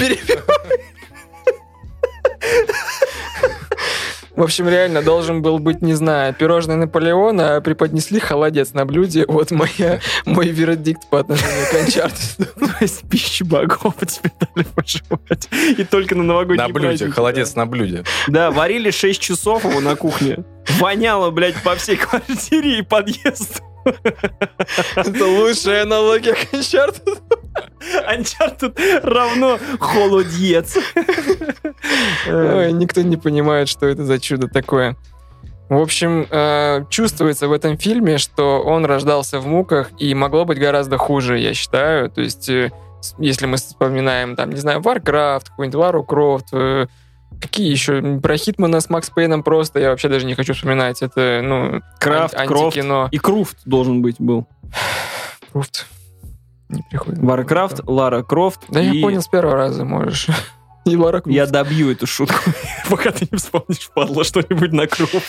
В общем, реально должен был быть, не знаю, пирожный Наполеон, а преподнесли холодец на блюде. Вот моя, мой вердикт по отношению к Uncharted. То есть пищу богов тебе дали пожевать. И только на новогодние На блюде, холодец на блюде. Да, варили 6 часов его на кухне. Воняло, блядь, по всей квартире и подъезд. Это лучшая аналогия к Uncharted. Uncharted равно холодец. Ой, никто не понимает, что это за чудо такое. В общем, э, чувствуется в этом фильме, что он рождался в муках и могло быть гораздо хуже, я считаю. То есть, э, если мы вспоминаем, там, не знаю, Warcraft, какой-нибудь Lara Croft, э, какие еще? Про Хитмана с Макс Пейном просто я вообще даже не хочу вспоминать. Это, ну, Крафт, ан- Крофт. И Круфт должен быть был. Крофт. Не приходит. Warcraft, Лара Крофт. Да и я понял с первого раза, можешь. И Лара Крофт. Я добью эту шутку, пока ты не вспомнишь, падла, что-нибудь на Крофт.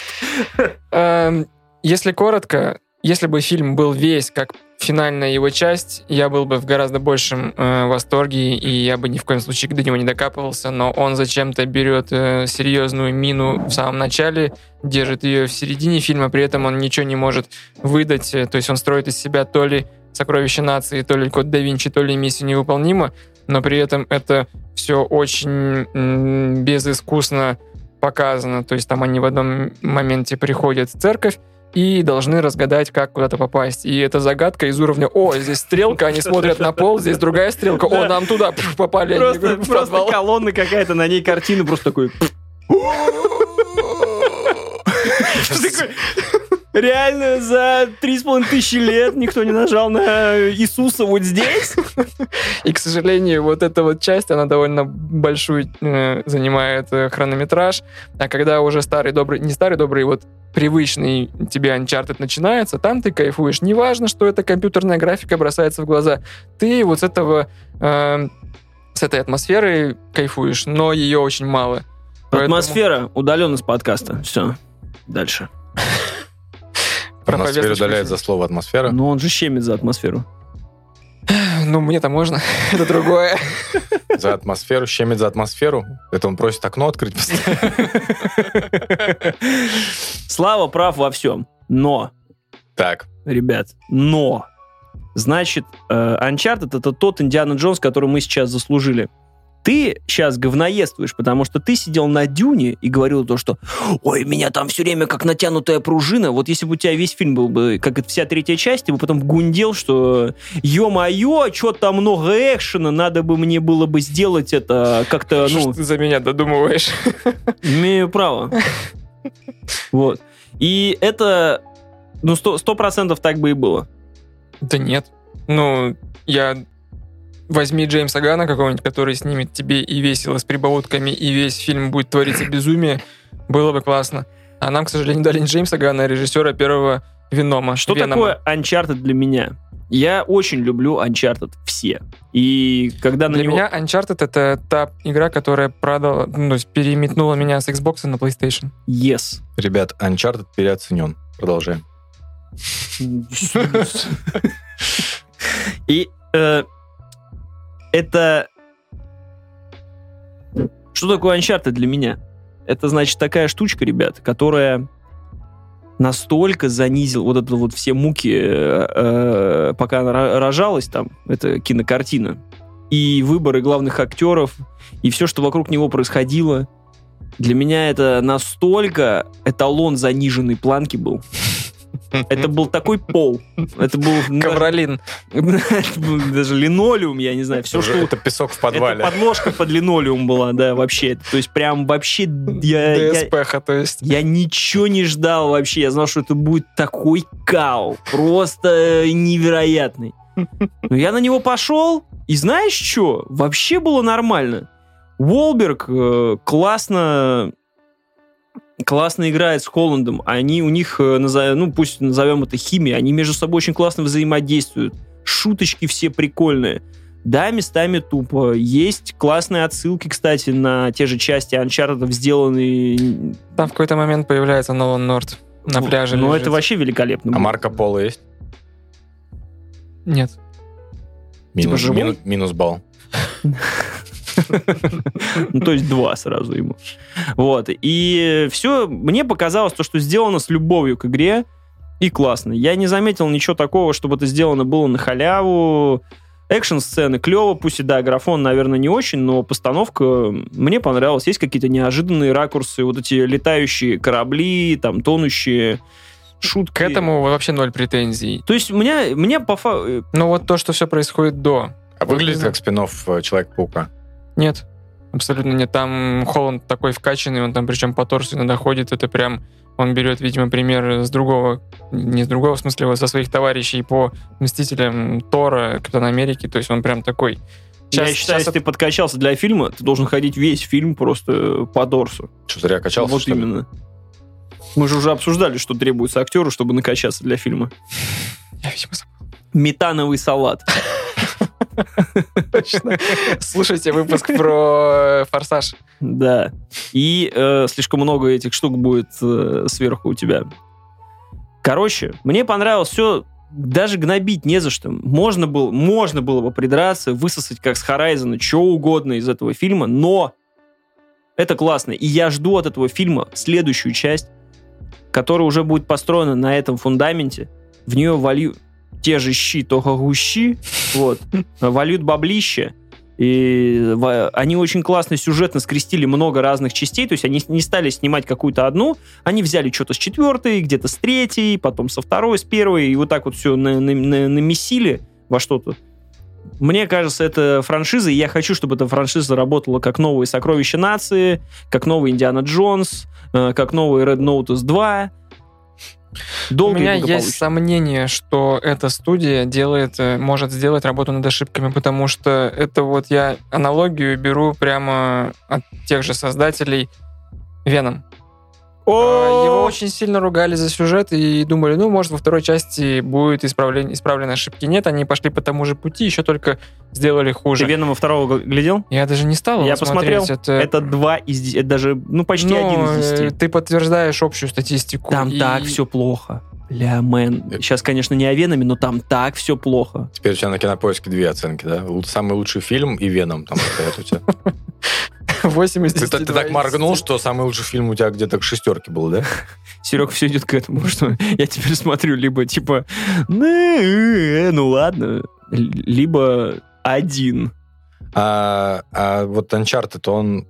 Эм, Если коротко, если бы фильм был весь как финальная его часть, я был бы в гораздо большем э, восторге, и я бы ни в коем случае до него не докапывался, но он зачем-то берет э, серьезную мину в самом начале, держит ее в середине фильма, при этом он ничего не может выдать, э, то есть он строит из себя то ли сокровище нации, то ли код да Винчи, то ли миссия невыполнима, но при этом это все очень м, безыскусно показано. То есть там они в одном моменте приходят в церковь и должны разгадать, как куда-то попасть. И это загадка из уровня «О, здесь стрелка», они смотрят на пол, здесь другая стрелка, «О, нам туда попали». Просто, в просто подвал». колонна какая-то, на ней картина просто такой... Реально, за три с половиной тысячи лет никто не нажал на Иисуса вот здесь? И, к сожалению, вот эта вот часть, она довольно большую э, занимает э, хронометраж. А когда уже старый добрый, не старый добрый, вот привычный тебе Uncharted начинается, там ты кайфуешь. Неважно, что это компьютерная графика бросается в глаза. Ты вот с этого, э, с этой атмосферы кайфуешь, но ее очень мало. Поэтому Атмосфера удалена с подкаста. Все. Дальше. Про У нас теперь повесточку удаляет за слово атмосфера. Ну, он же щемит за атмосферу. Ну, мне-то можно. Это другое. За атмосферу, щемит за атмосферу. Это он просит окно открыть. Слава прав во всем. Но, Так, ребят, но. Значит, э, Uncharted это тот Индиана Джонс, который мы сейчас заслужили. Ты сейчас говноедствуешь, потому что ты сидел на дюне и говорил то, что «Ой, меня там все время как натянутая пружина». Вот если бы у тебя весь фильм был бы, как вся третья часть, ты бы потом гундел, что «Ё-моё, что там много экшена, надо бы мне было бы сделать это как-то, Что ну, ты за меня додумываешь? Имею право. Вот. И это, ну, сто процентов так бы и было. Да нет. Ну, я... Возьми Джеймса Гана какого-нибудь, который снимет тебе и весело с прибаутками, и весь фильм будет твориться безумие. Было бы классно. А нам, к сожалению, дали не Джеймса Гана, а режиссера первого Венома. Что Венома. такое Uncharted для меня? Я очень люблю Uncharted все. И когда на Для него... меня Uncharted это та игра, которая продала, ну, то есть переметнула меня с Xbox на PlayStation. Yes. ребят, Uncharted переоценен. Продолжаем. И э, это... Что такое Uncharted для меня? Это, значит, такая штучка, ребят, которая настолько занизил вот это вот все муки, э, э, пока она ро- рожалась там, это кинокартина, и выборы главных актеров, и все, что вокруг него происходило. Для меня это настолько эталон заниженной планки был. Это был такой пол. Это был Ковролин. даже линолеум, я не знаю, все, что... это песок в подвале. Это подложка под линолеум была, да, вообще. То есть прям вообще я, я, ДСПХ, то есть. я ничего не ждал вообще. Я знал, что это будет такой кал. Просто невероятный. Но я на него пошел, и знаешь что? Вообще было нормально. Уолберг э, классно классно играет с Холландом. Они у них, э, назовем- ну пусть назовем это химия, они между собой очень классно взаимодействуют. Шуточки все прикольные. Да, местами тупо. Есть классные отсылки, кстати, на те же части Uncharted, сделанные... Там в какой-то момент появляется Нолан Норт на пляже. Ну, лежит. это вообще великолепно. А. Марко Поло есть? Нет. Минус, живой? мину- минус балл. Ну, то есть два сразу ему. Вот. И все, мне показалось то, что сделано с любовью к игре, и классно. Я не заметил ничего такого, чтобы это сделано было на халяву. Экшн-сцены клево, пусть и да, графон, наверное, не очень, но постановка мне понравилась. Есть какие-то неожиданные ракурсы, вот эти летающие корабли, там, тонущие шутки. К этому вообще ноль претензий. То есть у меня, мне по фа- Но вот то, что все происходит до. А выглядит как спин Человек-паука. Нет. Абсолютно нет. Там Холланд такой вкачанный, он там причем по торсу иногда ходит. Это прям... Он берет, видимо, пример с другого, не с другого, в смысле, вот со своих товарищей по Мстителям Тора, Капитана Америки. То есть он прям такой... я считаю, если ты подкачался для фильма, ты должен ходить весь фильм просто по дорсу. Что, зря качался, вот что ли? именно. Мы же уже обсуждали, что требуется актеру, чтобы накачаться для фильма. Я, видимо, забыл. Метановый салат. Точно. Слушайте выпуск про э, «Форсаж». Да. И э, слишком много этих штук будет э, сверху у тебя. Короче, мне понравилось все. Даже гнобить не за что. Можно было, можно было бы придраться, высосать как с Хорайзена, что угодно из этого фильма, но это классно. И я жду от этого фильма следующую часть, которая уже будет построена на этом фундаменте. В нее волью те же щи, только гущи, вот, вольют баблище, и они очень классно сюжетно скрестили много разных частей, то есть они не стали снимать какую-то одну, они взяли что-то с четвертой, где-то с третьей, потом со второй, с первой, и вот так вот все на- намесили во что-то. Мне кажется, это франшиза, и я хочу, чтобы эта франшиза работала как новые «Сокровища нации», как новый «Индиана Джонс», э, как новый «Red Notice 2». У Долго и меня есть сомнение, что эта студия делает, э, может сделать работу над ошибками, потому что это вот я аналогию беру прямо от тех же создателей Веном. А, Его очень сильно ругали за сюжет и думали, ну, может, во второй части будет исправлен, исправлены ошибки. Нет, они пошли по тому же пути, еще только сделали Ты хуже. Венома второго глядел? Я даже не стал Я посмотрел. Это, Это два из десяти, это даже, ну, почти ну, один из э, десяти. Ты подтверждаешь общую статистику. Там и- так все плохо. Бля, мэн. Сейчас, конечно, не о Веноме, но там так все плохо. Теперь у тебя на кинопоиске две оценки, да? Самый лучший фильм и Веном там стоят у тебя. 8 из Ты, 10. ты так 2 из моргнул, 10. что самый лучший фильм у тебя где-то к шестерке был, да? Серег, все идет к этому, что я теперь смотрю либо типа, ну, э, ну ладно, либо один. А, а вот Uncharted, он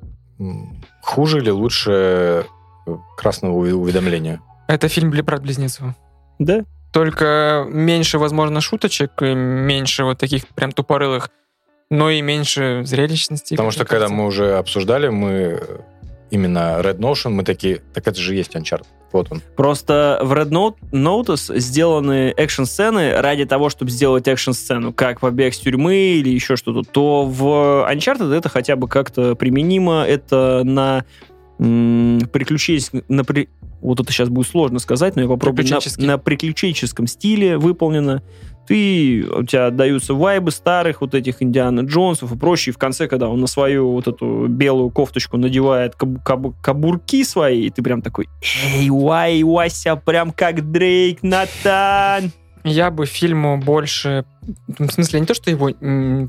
хуже или лучше э, красного уведомления? Это фильм для брат-близнецов. Да? Только меньше, возможно, шуточек, и меньше вот таких прям тупорылых, но и меньше зрелищности. Потому что мне когда кажется. мы уже обсуждали, мы именно Red Notion, мы такие, так это же есть Uncharted. Вот он. Просто в Red Note- Notice сделаны экшн-сцены ради того, чтобы сделать экшн-сцену, как побег с тюрьмы или еще что-то, то в Uncharted это хотя бы как-то применимо, это на м, приключенческом... На при- Вот это сейчас будет сложно сказать, но я попробую. На, на приключенческом стиле выполнено. Ты, у тебя даются вайбы старых вот этих Индиана Джонсов и прочее. И в конце, когда он на свою вот эту белую кофточку надевает каб- каб- кабурки свои, и ты прям такой, эй, Уай, Вася, прям как Дрейк, Натан. Я бы фильму больше... В смысле, не то, что его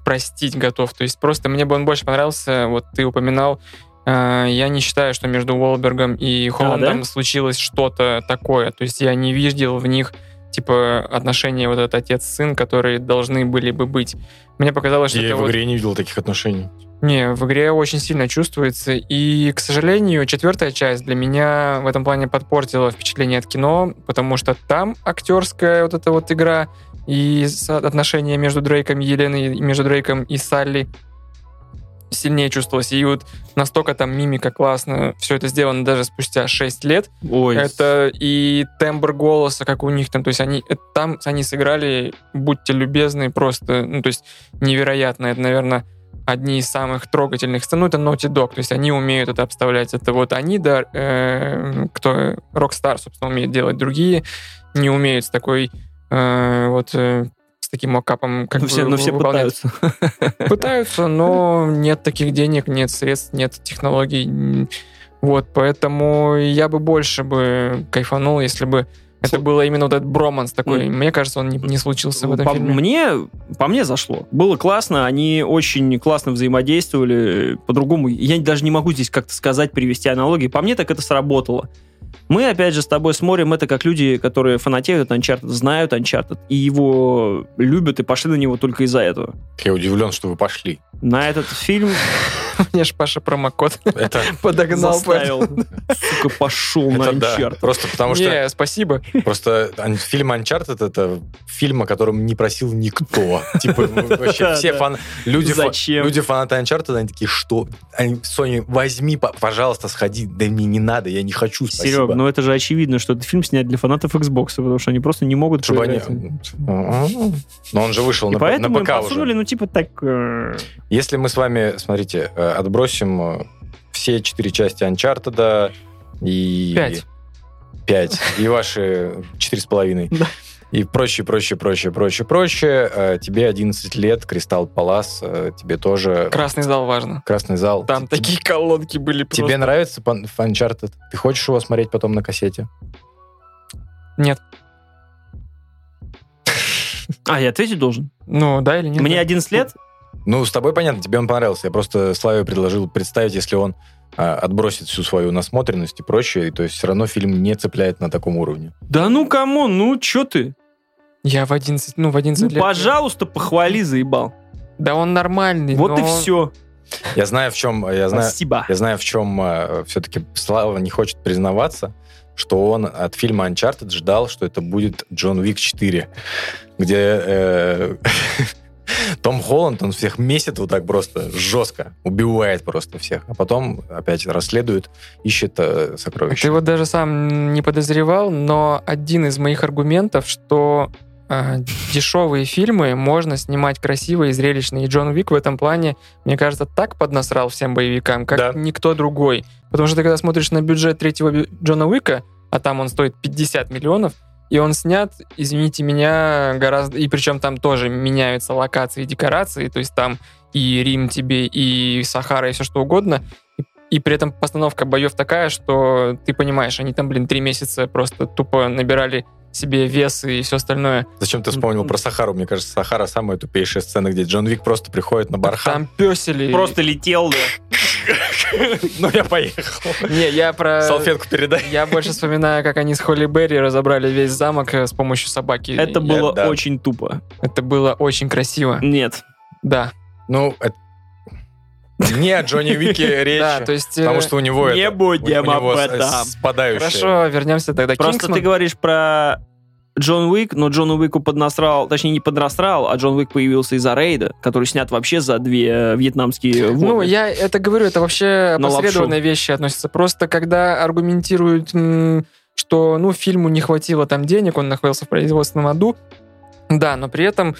простить готов, то есть просто мне бы он больше понравился, вот ты упоминал, я не считаю, что между Уолбергом и Холландом случилось что-то такое, то есть я не видел в них типа отношения вот этот отец-сын, которые должны были бы быть. Мне показалось, что Я в вот- игре не видел таких отношений. Не, в игре очень сильно чувствуется. И, к сожалению, четвертая часть для меня в этом плане подпортила впечатление от кино, потому что там актерская вот эта вот игра и отношения между Дрейком и Еленой, и между Дрейком и Салли сильнее чувствовалось. И вот настолько там мимика классно, все это сделано даже спустя 6 лет. Ой, Это и тембр голоса, как у них там, то есть они это там они сыграли, будьте любезны, просто, ну то есть невероятно. Это, наверное, одни из самых трогательных сцен. Ну это Naughty Dog, то есть они умеют это обставлять. Это вот они, да, э, кто Rockstar, собственно, умеет делать. Другие не умеют с такой э, вот э, таким мокапом как ну, все, бы ну, все выполнять. пытаются. Пытаются, но нет таких денег, нет средств, нет технологий. Вот, поэтому я бы больше бы кайфанул, если бы это было именно вот этот броманс такой. М. Мне кажется, он не, не случился в этом по фильме. мне, по мне зашло. Было классно, они очень классно взаимодействовали. По-другому, я даже не могу здесь как-то сказать, привести аналогии. По мне так это сработало. Мы, опять же, с тобой смотрим это как люди, которые фанатеют Uncharted, знают Uncharted, и его любят, и пошли на него только из-за этого. Я удивлен, что вы пошли. На этот фильм Мне ж Паша промокод Это, подогнал. заставил. Сука, пошел на. Uncharted. Просто потому что Не, спасибо. Просто фильм Uncharted это фильм, о котором не просил никто. Типа вообще все фан... люди, Зачем? люди фанаты Uncharted, они такие, что? Sony, возьми, по- пожалуйста, сходи. Да мне не надо, я не хочу, спасибо. Серег, ну это же очевидно, что этот фильм снят для фанатов Xbox, потому что они просто не могут Чтобы они... поиграть. Но он же вышел И на, на поэтому им ПК подсунули, уже. ну, типа, так... э, Если мы с вами, смотрите, э, отбросим э, все четыре части Uncharted и... Пять. Пять. И ваши четыре с половиной. И прочее, прочее, прочее, прочее, прочее. Э, Тебе 11 лет, Кристалл Палас, э, тебе тоже Красный зал важно. Красный зал. Там Т- такие колонки были просто. Тебе нравится Uncharted? Ты хочешь его смотреть потом на кассете? Нет. А, я ответить должен? Ну, да или нет? Мне да? 11 лет? Ну, с тобой понятно, тебе он понравился. Я просто Славе предложил представить, если он отбросит всю свою насмотренность и прочее, то есть все равно фильм не цепляет на таком уровне. Да ну, come on, ну, чё ты? Я в 11, ну, в 11 Ну, лет. пожалуйста, похвали, заебал. Да он нормальный, Вот и но- все. Я знаю, в чем, я знаю, Спасибо. я знаю, в чем все-таки Слава не хочет признаваться, что он от фильма Uncharted ждал, что это будет Джон Уик 4, где э, Том Холланд, он всех месяц вот так просто жестко, убивает просто всех, а потом опять расследует, ищет э, сокровища. Ты вот даже сам не подозревал, но один из моих аргументов, что а, дешевые фильмы можно снимать красиво и зрелищно. И Джон Уик в этом плане, мне кажется, так поднасрал всем боевикам, как Да. никто другой. Потому что ты когда смотришь на бюджет третьего Джона Уика, а там он стоит 50 миллионов, и он снят, извините меня, гораздо... И причем там тоже меняются локации и декорации, то есть там и Рим тебе, и Сахара, и все что угодно. И, и при этом постановка боев такая, что ты понимаешь, они там, блин, три месяца просто тупо набирали себе вес и все остальное. Зачем ты вспомнил про Сахару? Мне кажется, Сахара самая тупейшая сцена, где Джон Вик просто приходит на бархан. Там песели. Просто летел, да. Ну, я поехал. Не, я про... Салфетку передай. Я больше вспоминаю, как они с Холли Берри разобрали весь замок э, с помощью собаки. Это было да. очень тупо. Это было очень красиво. Нет. Да. Ну, это- не о Джонни Вике речь. Да, то есть... э, Потому что у него Не это, будем у него об этом. спадающая. Хорошо, вернемся тогда к Просто Кингсман. ты говоришь про Джон Уик, но Джон Уику поднасрал, точнее не поднасрал, а Джон Уик появился из-за рейда, который снят вообще за две э, вьетнамские войны. Ну, я это говорю, это вообще На опосредованные вещи относятся. Просто когда аргументируют, что, ну, фильму не хватило там денег, он находился в производственном аду, да, но при этом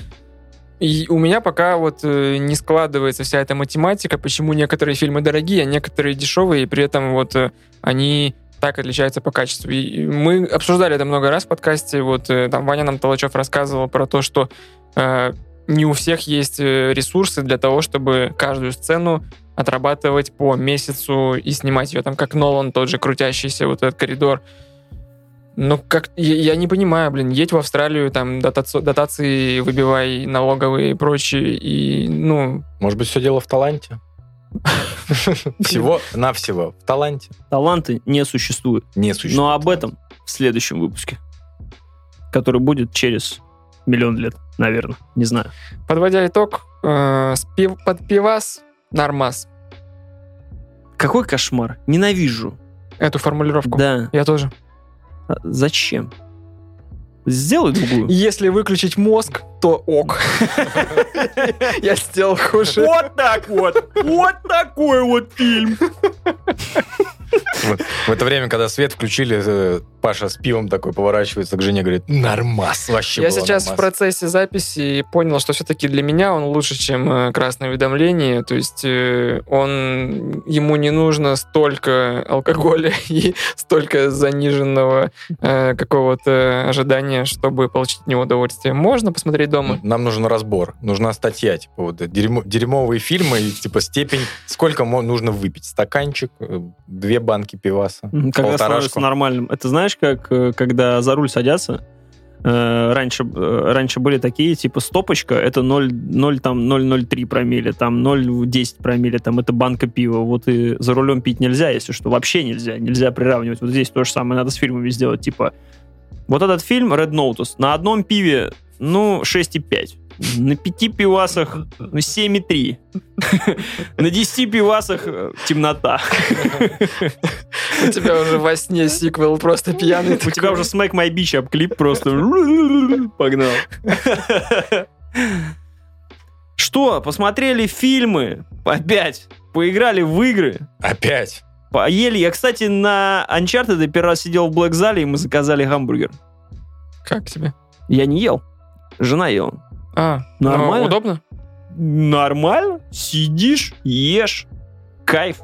и у меня пока вот э, не складывается вся эта математика, почему некоторые фильмы дорогие, а некоторые дешевые, и при этом вот э, они так отличаются по качеству. И мы обсуждали это много раз в подкасте. Вот э, там Ваня нам Толочев рассказывал про то, что э, не у всех есть э, ресурсы для того, чтобы каждую сцену отрабатывать по месяцу и снимать ее там, как Нолан, тот же крутящийся вот этот коридор. Ну, как я, я не понимаю, блин, едь в Австралию, там дотаци- дотации выбивай налоговые и прочее, и, ну, Может быть, все дело в таланте? Всего-навсего в таланте. Таланты не существует. Не существует. Но об этом в следующем выпуске, который будет через миллион лет, наверное. Не знаю. подводя итог, э, под пивас нормас. Какой кошмар. Ненавижу. Эту формулировку. Да. Я тоже. А Зачем? Сделай другую. Если выключить мозг, то ок. Я сделал хуже. Вот так вот. Вот такой вот фильм. В это время, когда свет включили, э, Паша с пивом такой поворачивается к жене, говорит, нормас, вообще Я сейчас в нормас». процессе записи понял, что все-таки для меня он лучше, чем э, красное уведомление. То есть э, он ему не нужно столько алкоголя и столько заниженного какого-то ожидания, чтобы получить от него удовольствие. Можно посмотреть дома. Нам нужен разбор, нужна статья, типа вот дерьмо- дерьмовые фильмы, и, типа степень, сколько нужно выпить, стаканчик, две банки пиваса, Когда становится нормальным. Это знаешь, как э, когда за руль садятся, э, раньше, э, раньше были такие, типа, стопочка, это 0, 0, там, 0,03 промилле, там 0,10 промилле, там это банка пива. Вот и за рулем пить нельзя, если что. Вообще нельзя. Нельзя приравнивать. Вот здесь то же самое надо с фильмами сделать. Типа, вот этот фильм Red Notice на одном пиве, ну, 6,5. На пяти пивасах, ну, 7,3. На 10 пивасах э, темнота. У тебя уже во сне сиквел просто пьяный. У тебя уже Smack My Beach обклип просто. Погнал. Что, посмотрели фильмы? Опять. Поиграли в игры. Опять. Поели. Я, кстати, на Uncharted первый раз сидел в Блэк зале, и мы заказали гамбургер. Как тебе? Я не ел. Жена ела. А, Нормально? ну, удобно? Нормально. Сидишь, ешь. Кайф.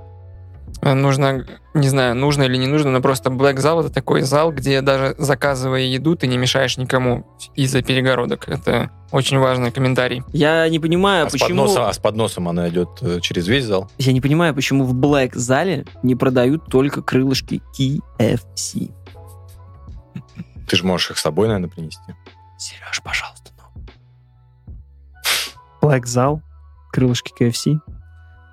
Э, Нужно, не знаю, нужно или не нужно, но просто Black зал это такой зал, где даже заказывая еду, ты не мешаешь никому из-за перегородок. Это очень важный комментарий. Я не понимаю, А с, почему... подносом, а с подносом она идет э, через весь зал. Я не понимаю, почему в Блэк зале не продают только крылышки KFC. Ты же можешь их с собой, наверное, принести. Сереж, пожалуйста, Блэк зал, крылышки KFC.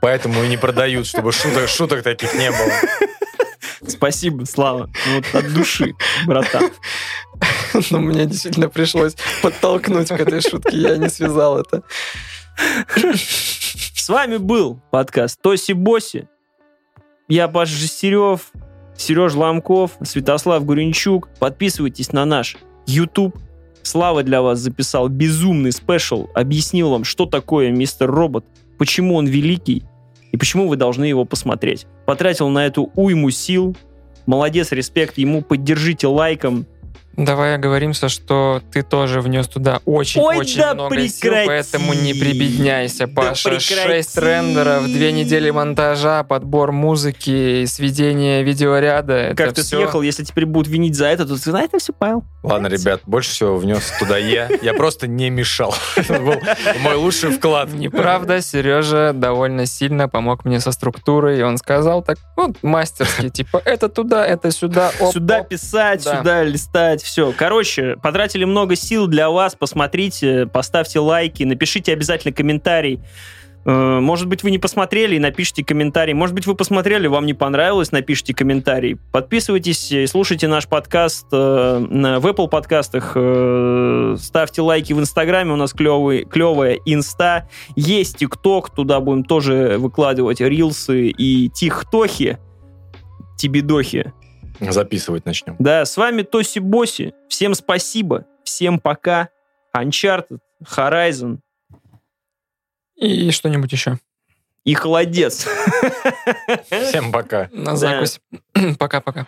Поэтому и не продают, чтобы шуток, шуток таких не было. Спасибо, Слава. Ну, Вот от души, братан. Но мне действительно пришлось подтолкнуть к этой шутке, я не связал это. С вами был подкаст Тоси Боси. Я Паша Жестерев, Сереж Ломков, Святослав Гуренчук. Подписывайтесь на наш YouTube. Слава для вас записал безумный спешл, объяснил вам, что такое Мистер Робот, почему он великий и почему вы должны его посмотреть. Потратил на эту уйму сил. Молодец, респект ему. Поддержите лайком. Давай оговоримся, что ты тоже внес туда очень-очень да много сил, прекрати! поэтому не прибедняйся, Да Паша. прекрати! Шесть рендеров, две недели монтажа, подбор музыки, сведение видеоряда. Как ты всё. съехал, если теперь будут винить за это, то ты знаешь, это все Павел. Ладно, ребят, больше всего внес туда я. Я просто не мешал. Это был мой лучший вклад. Неправда, Сережа довольно сильно помог мне со структурой, и он сказал так, вот, мастерски, типа, это туда, это сюда, сюда писать, Да. сюда листать, все. Короче, потратили много сил для вас, посмотрите, поставьте лайки, напишите обязательно комментарий. Э, Может быть, вы не посмотрели напишите комментарий. Может быть, вы посмотрели, вам не понравилось, напишите комментарий. Подписывайтесь и слушайте наш подкаст э, в Apple подкастах. э, Ставьте лайки в Инстаграме, у нас клевый, клевая инста. Есть ТикТок, туда будем тоже выкладывать рилсы и тихтохи, тибидохи. Записывать начнем. Да, с вами Тоси Боси. Всем спасибо. Всем пока. Uncharted, Horizon И что-нибудь еще. и Холодец. Всем пока. На Да. закусь. Пока-пока.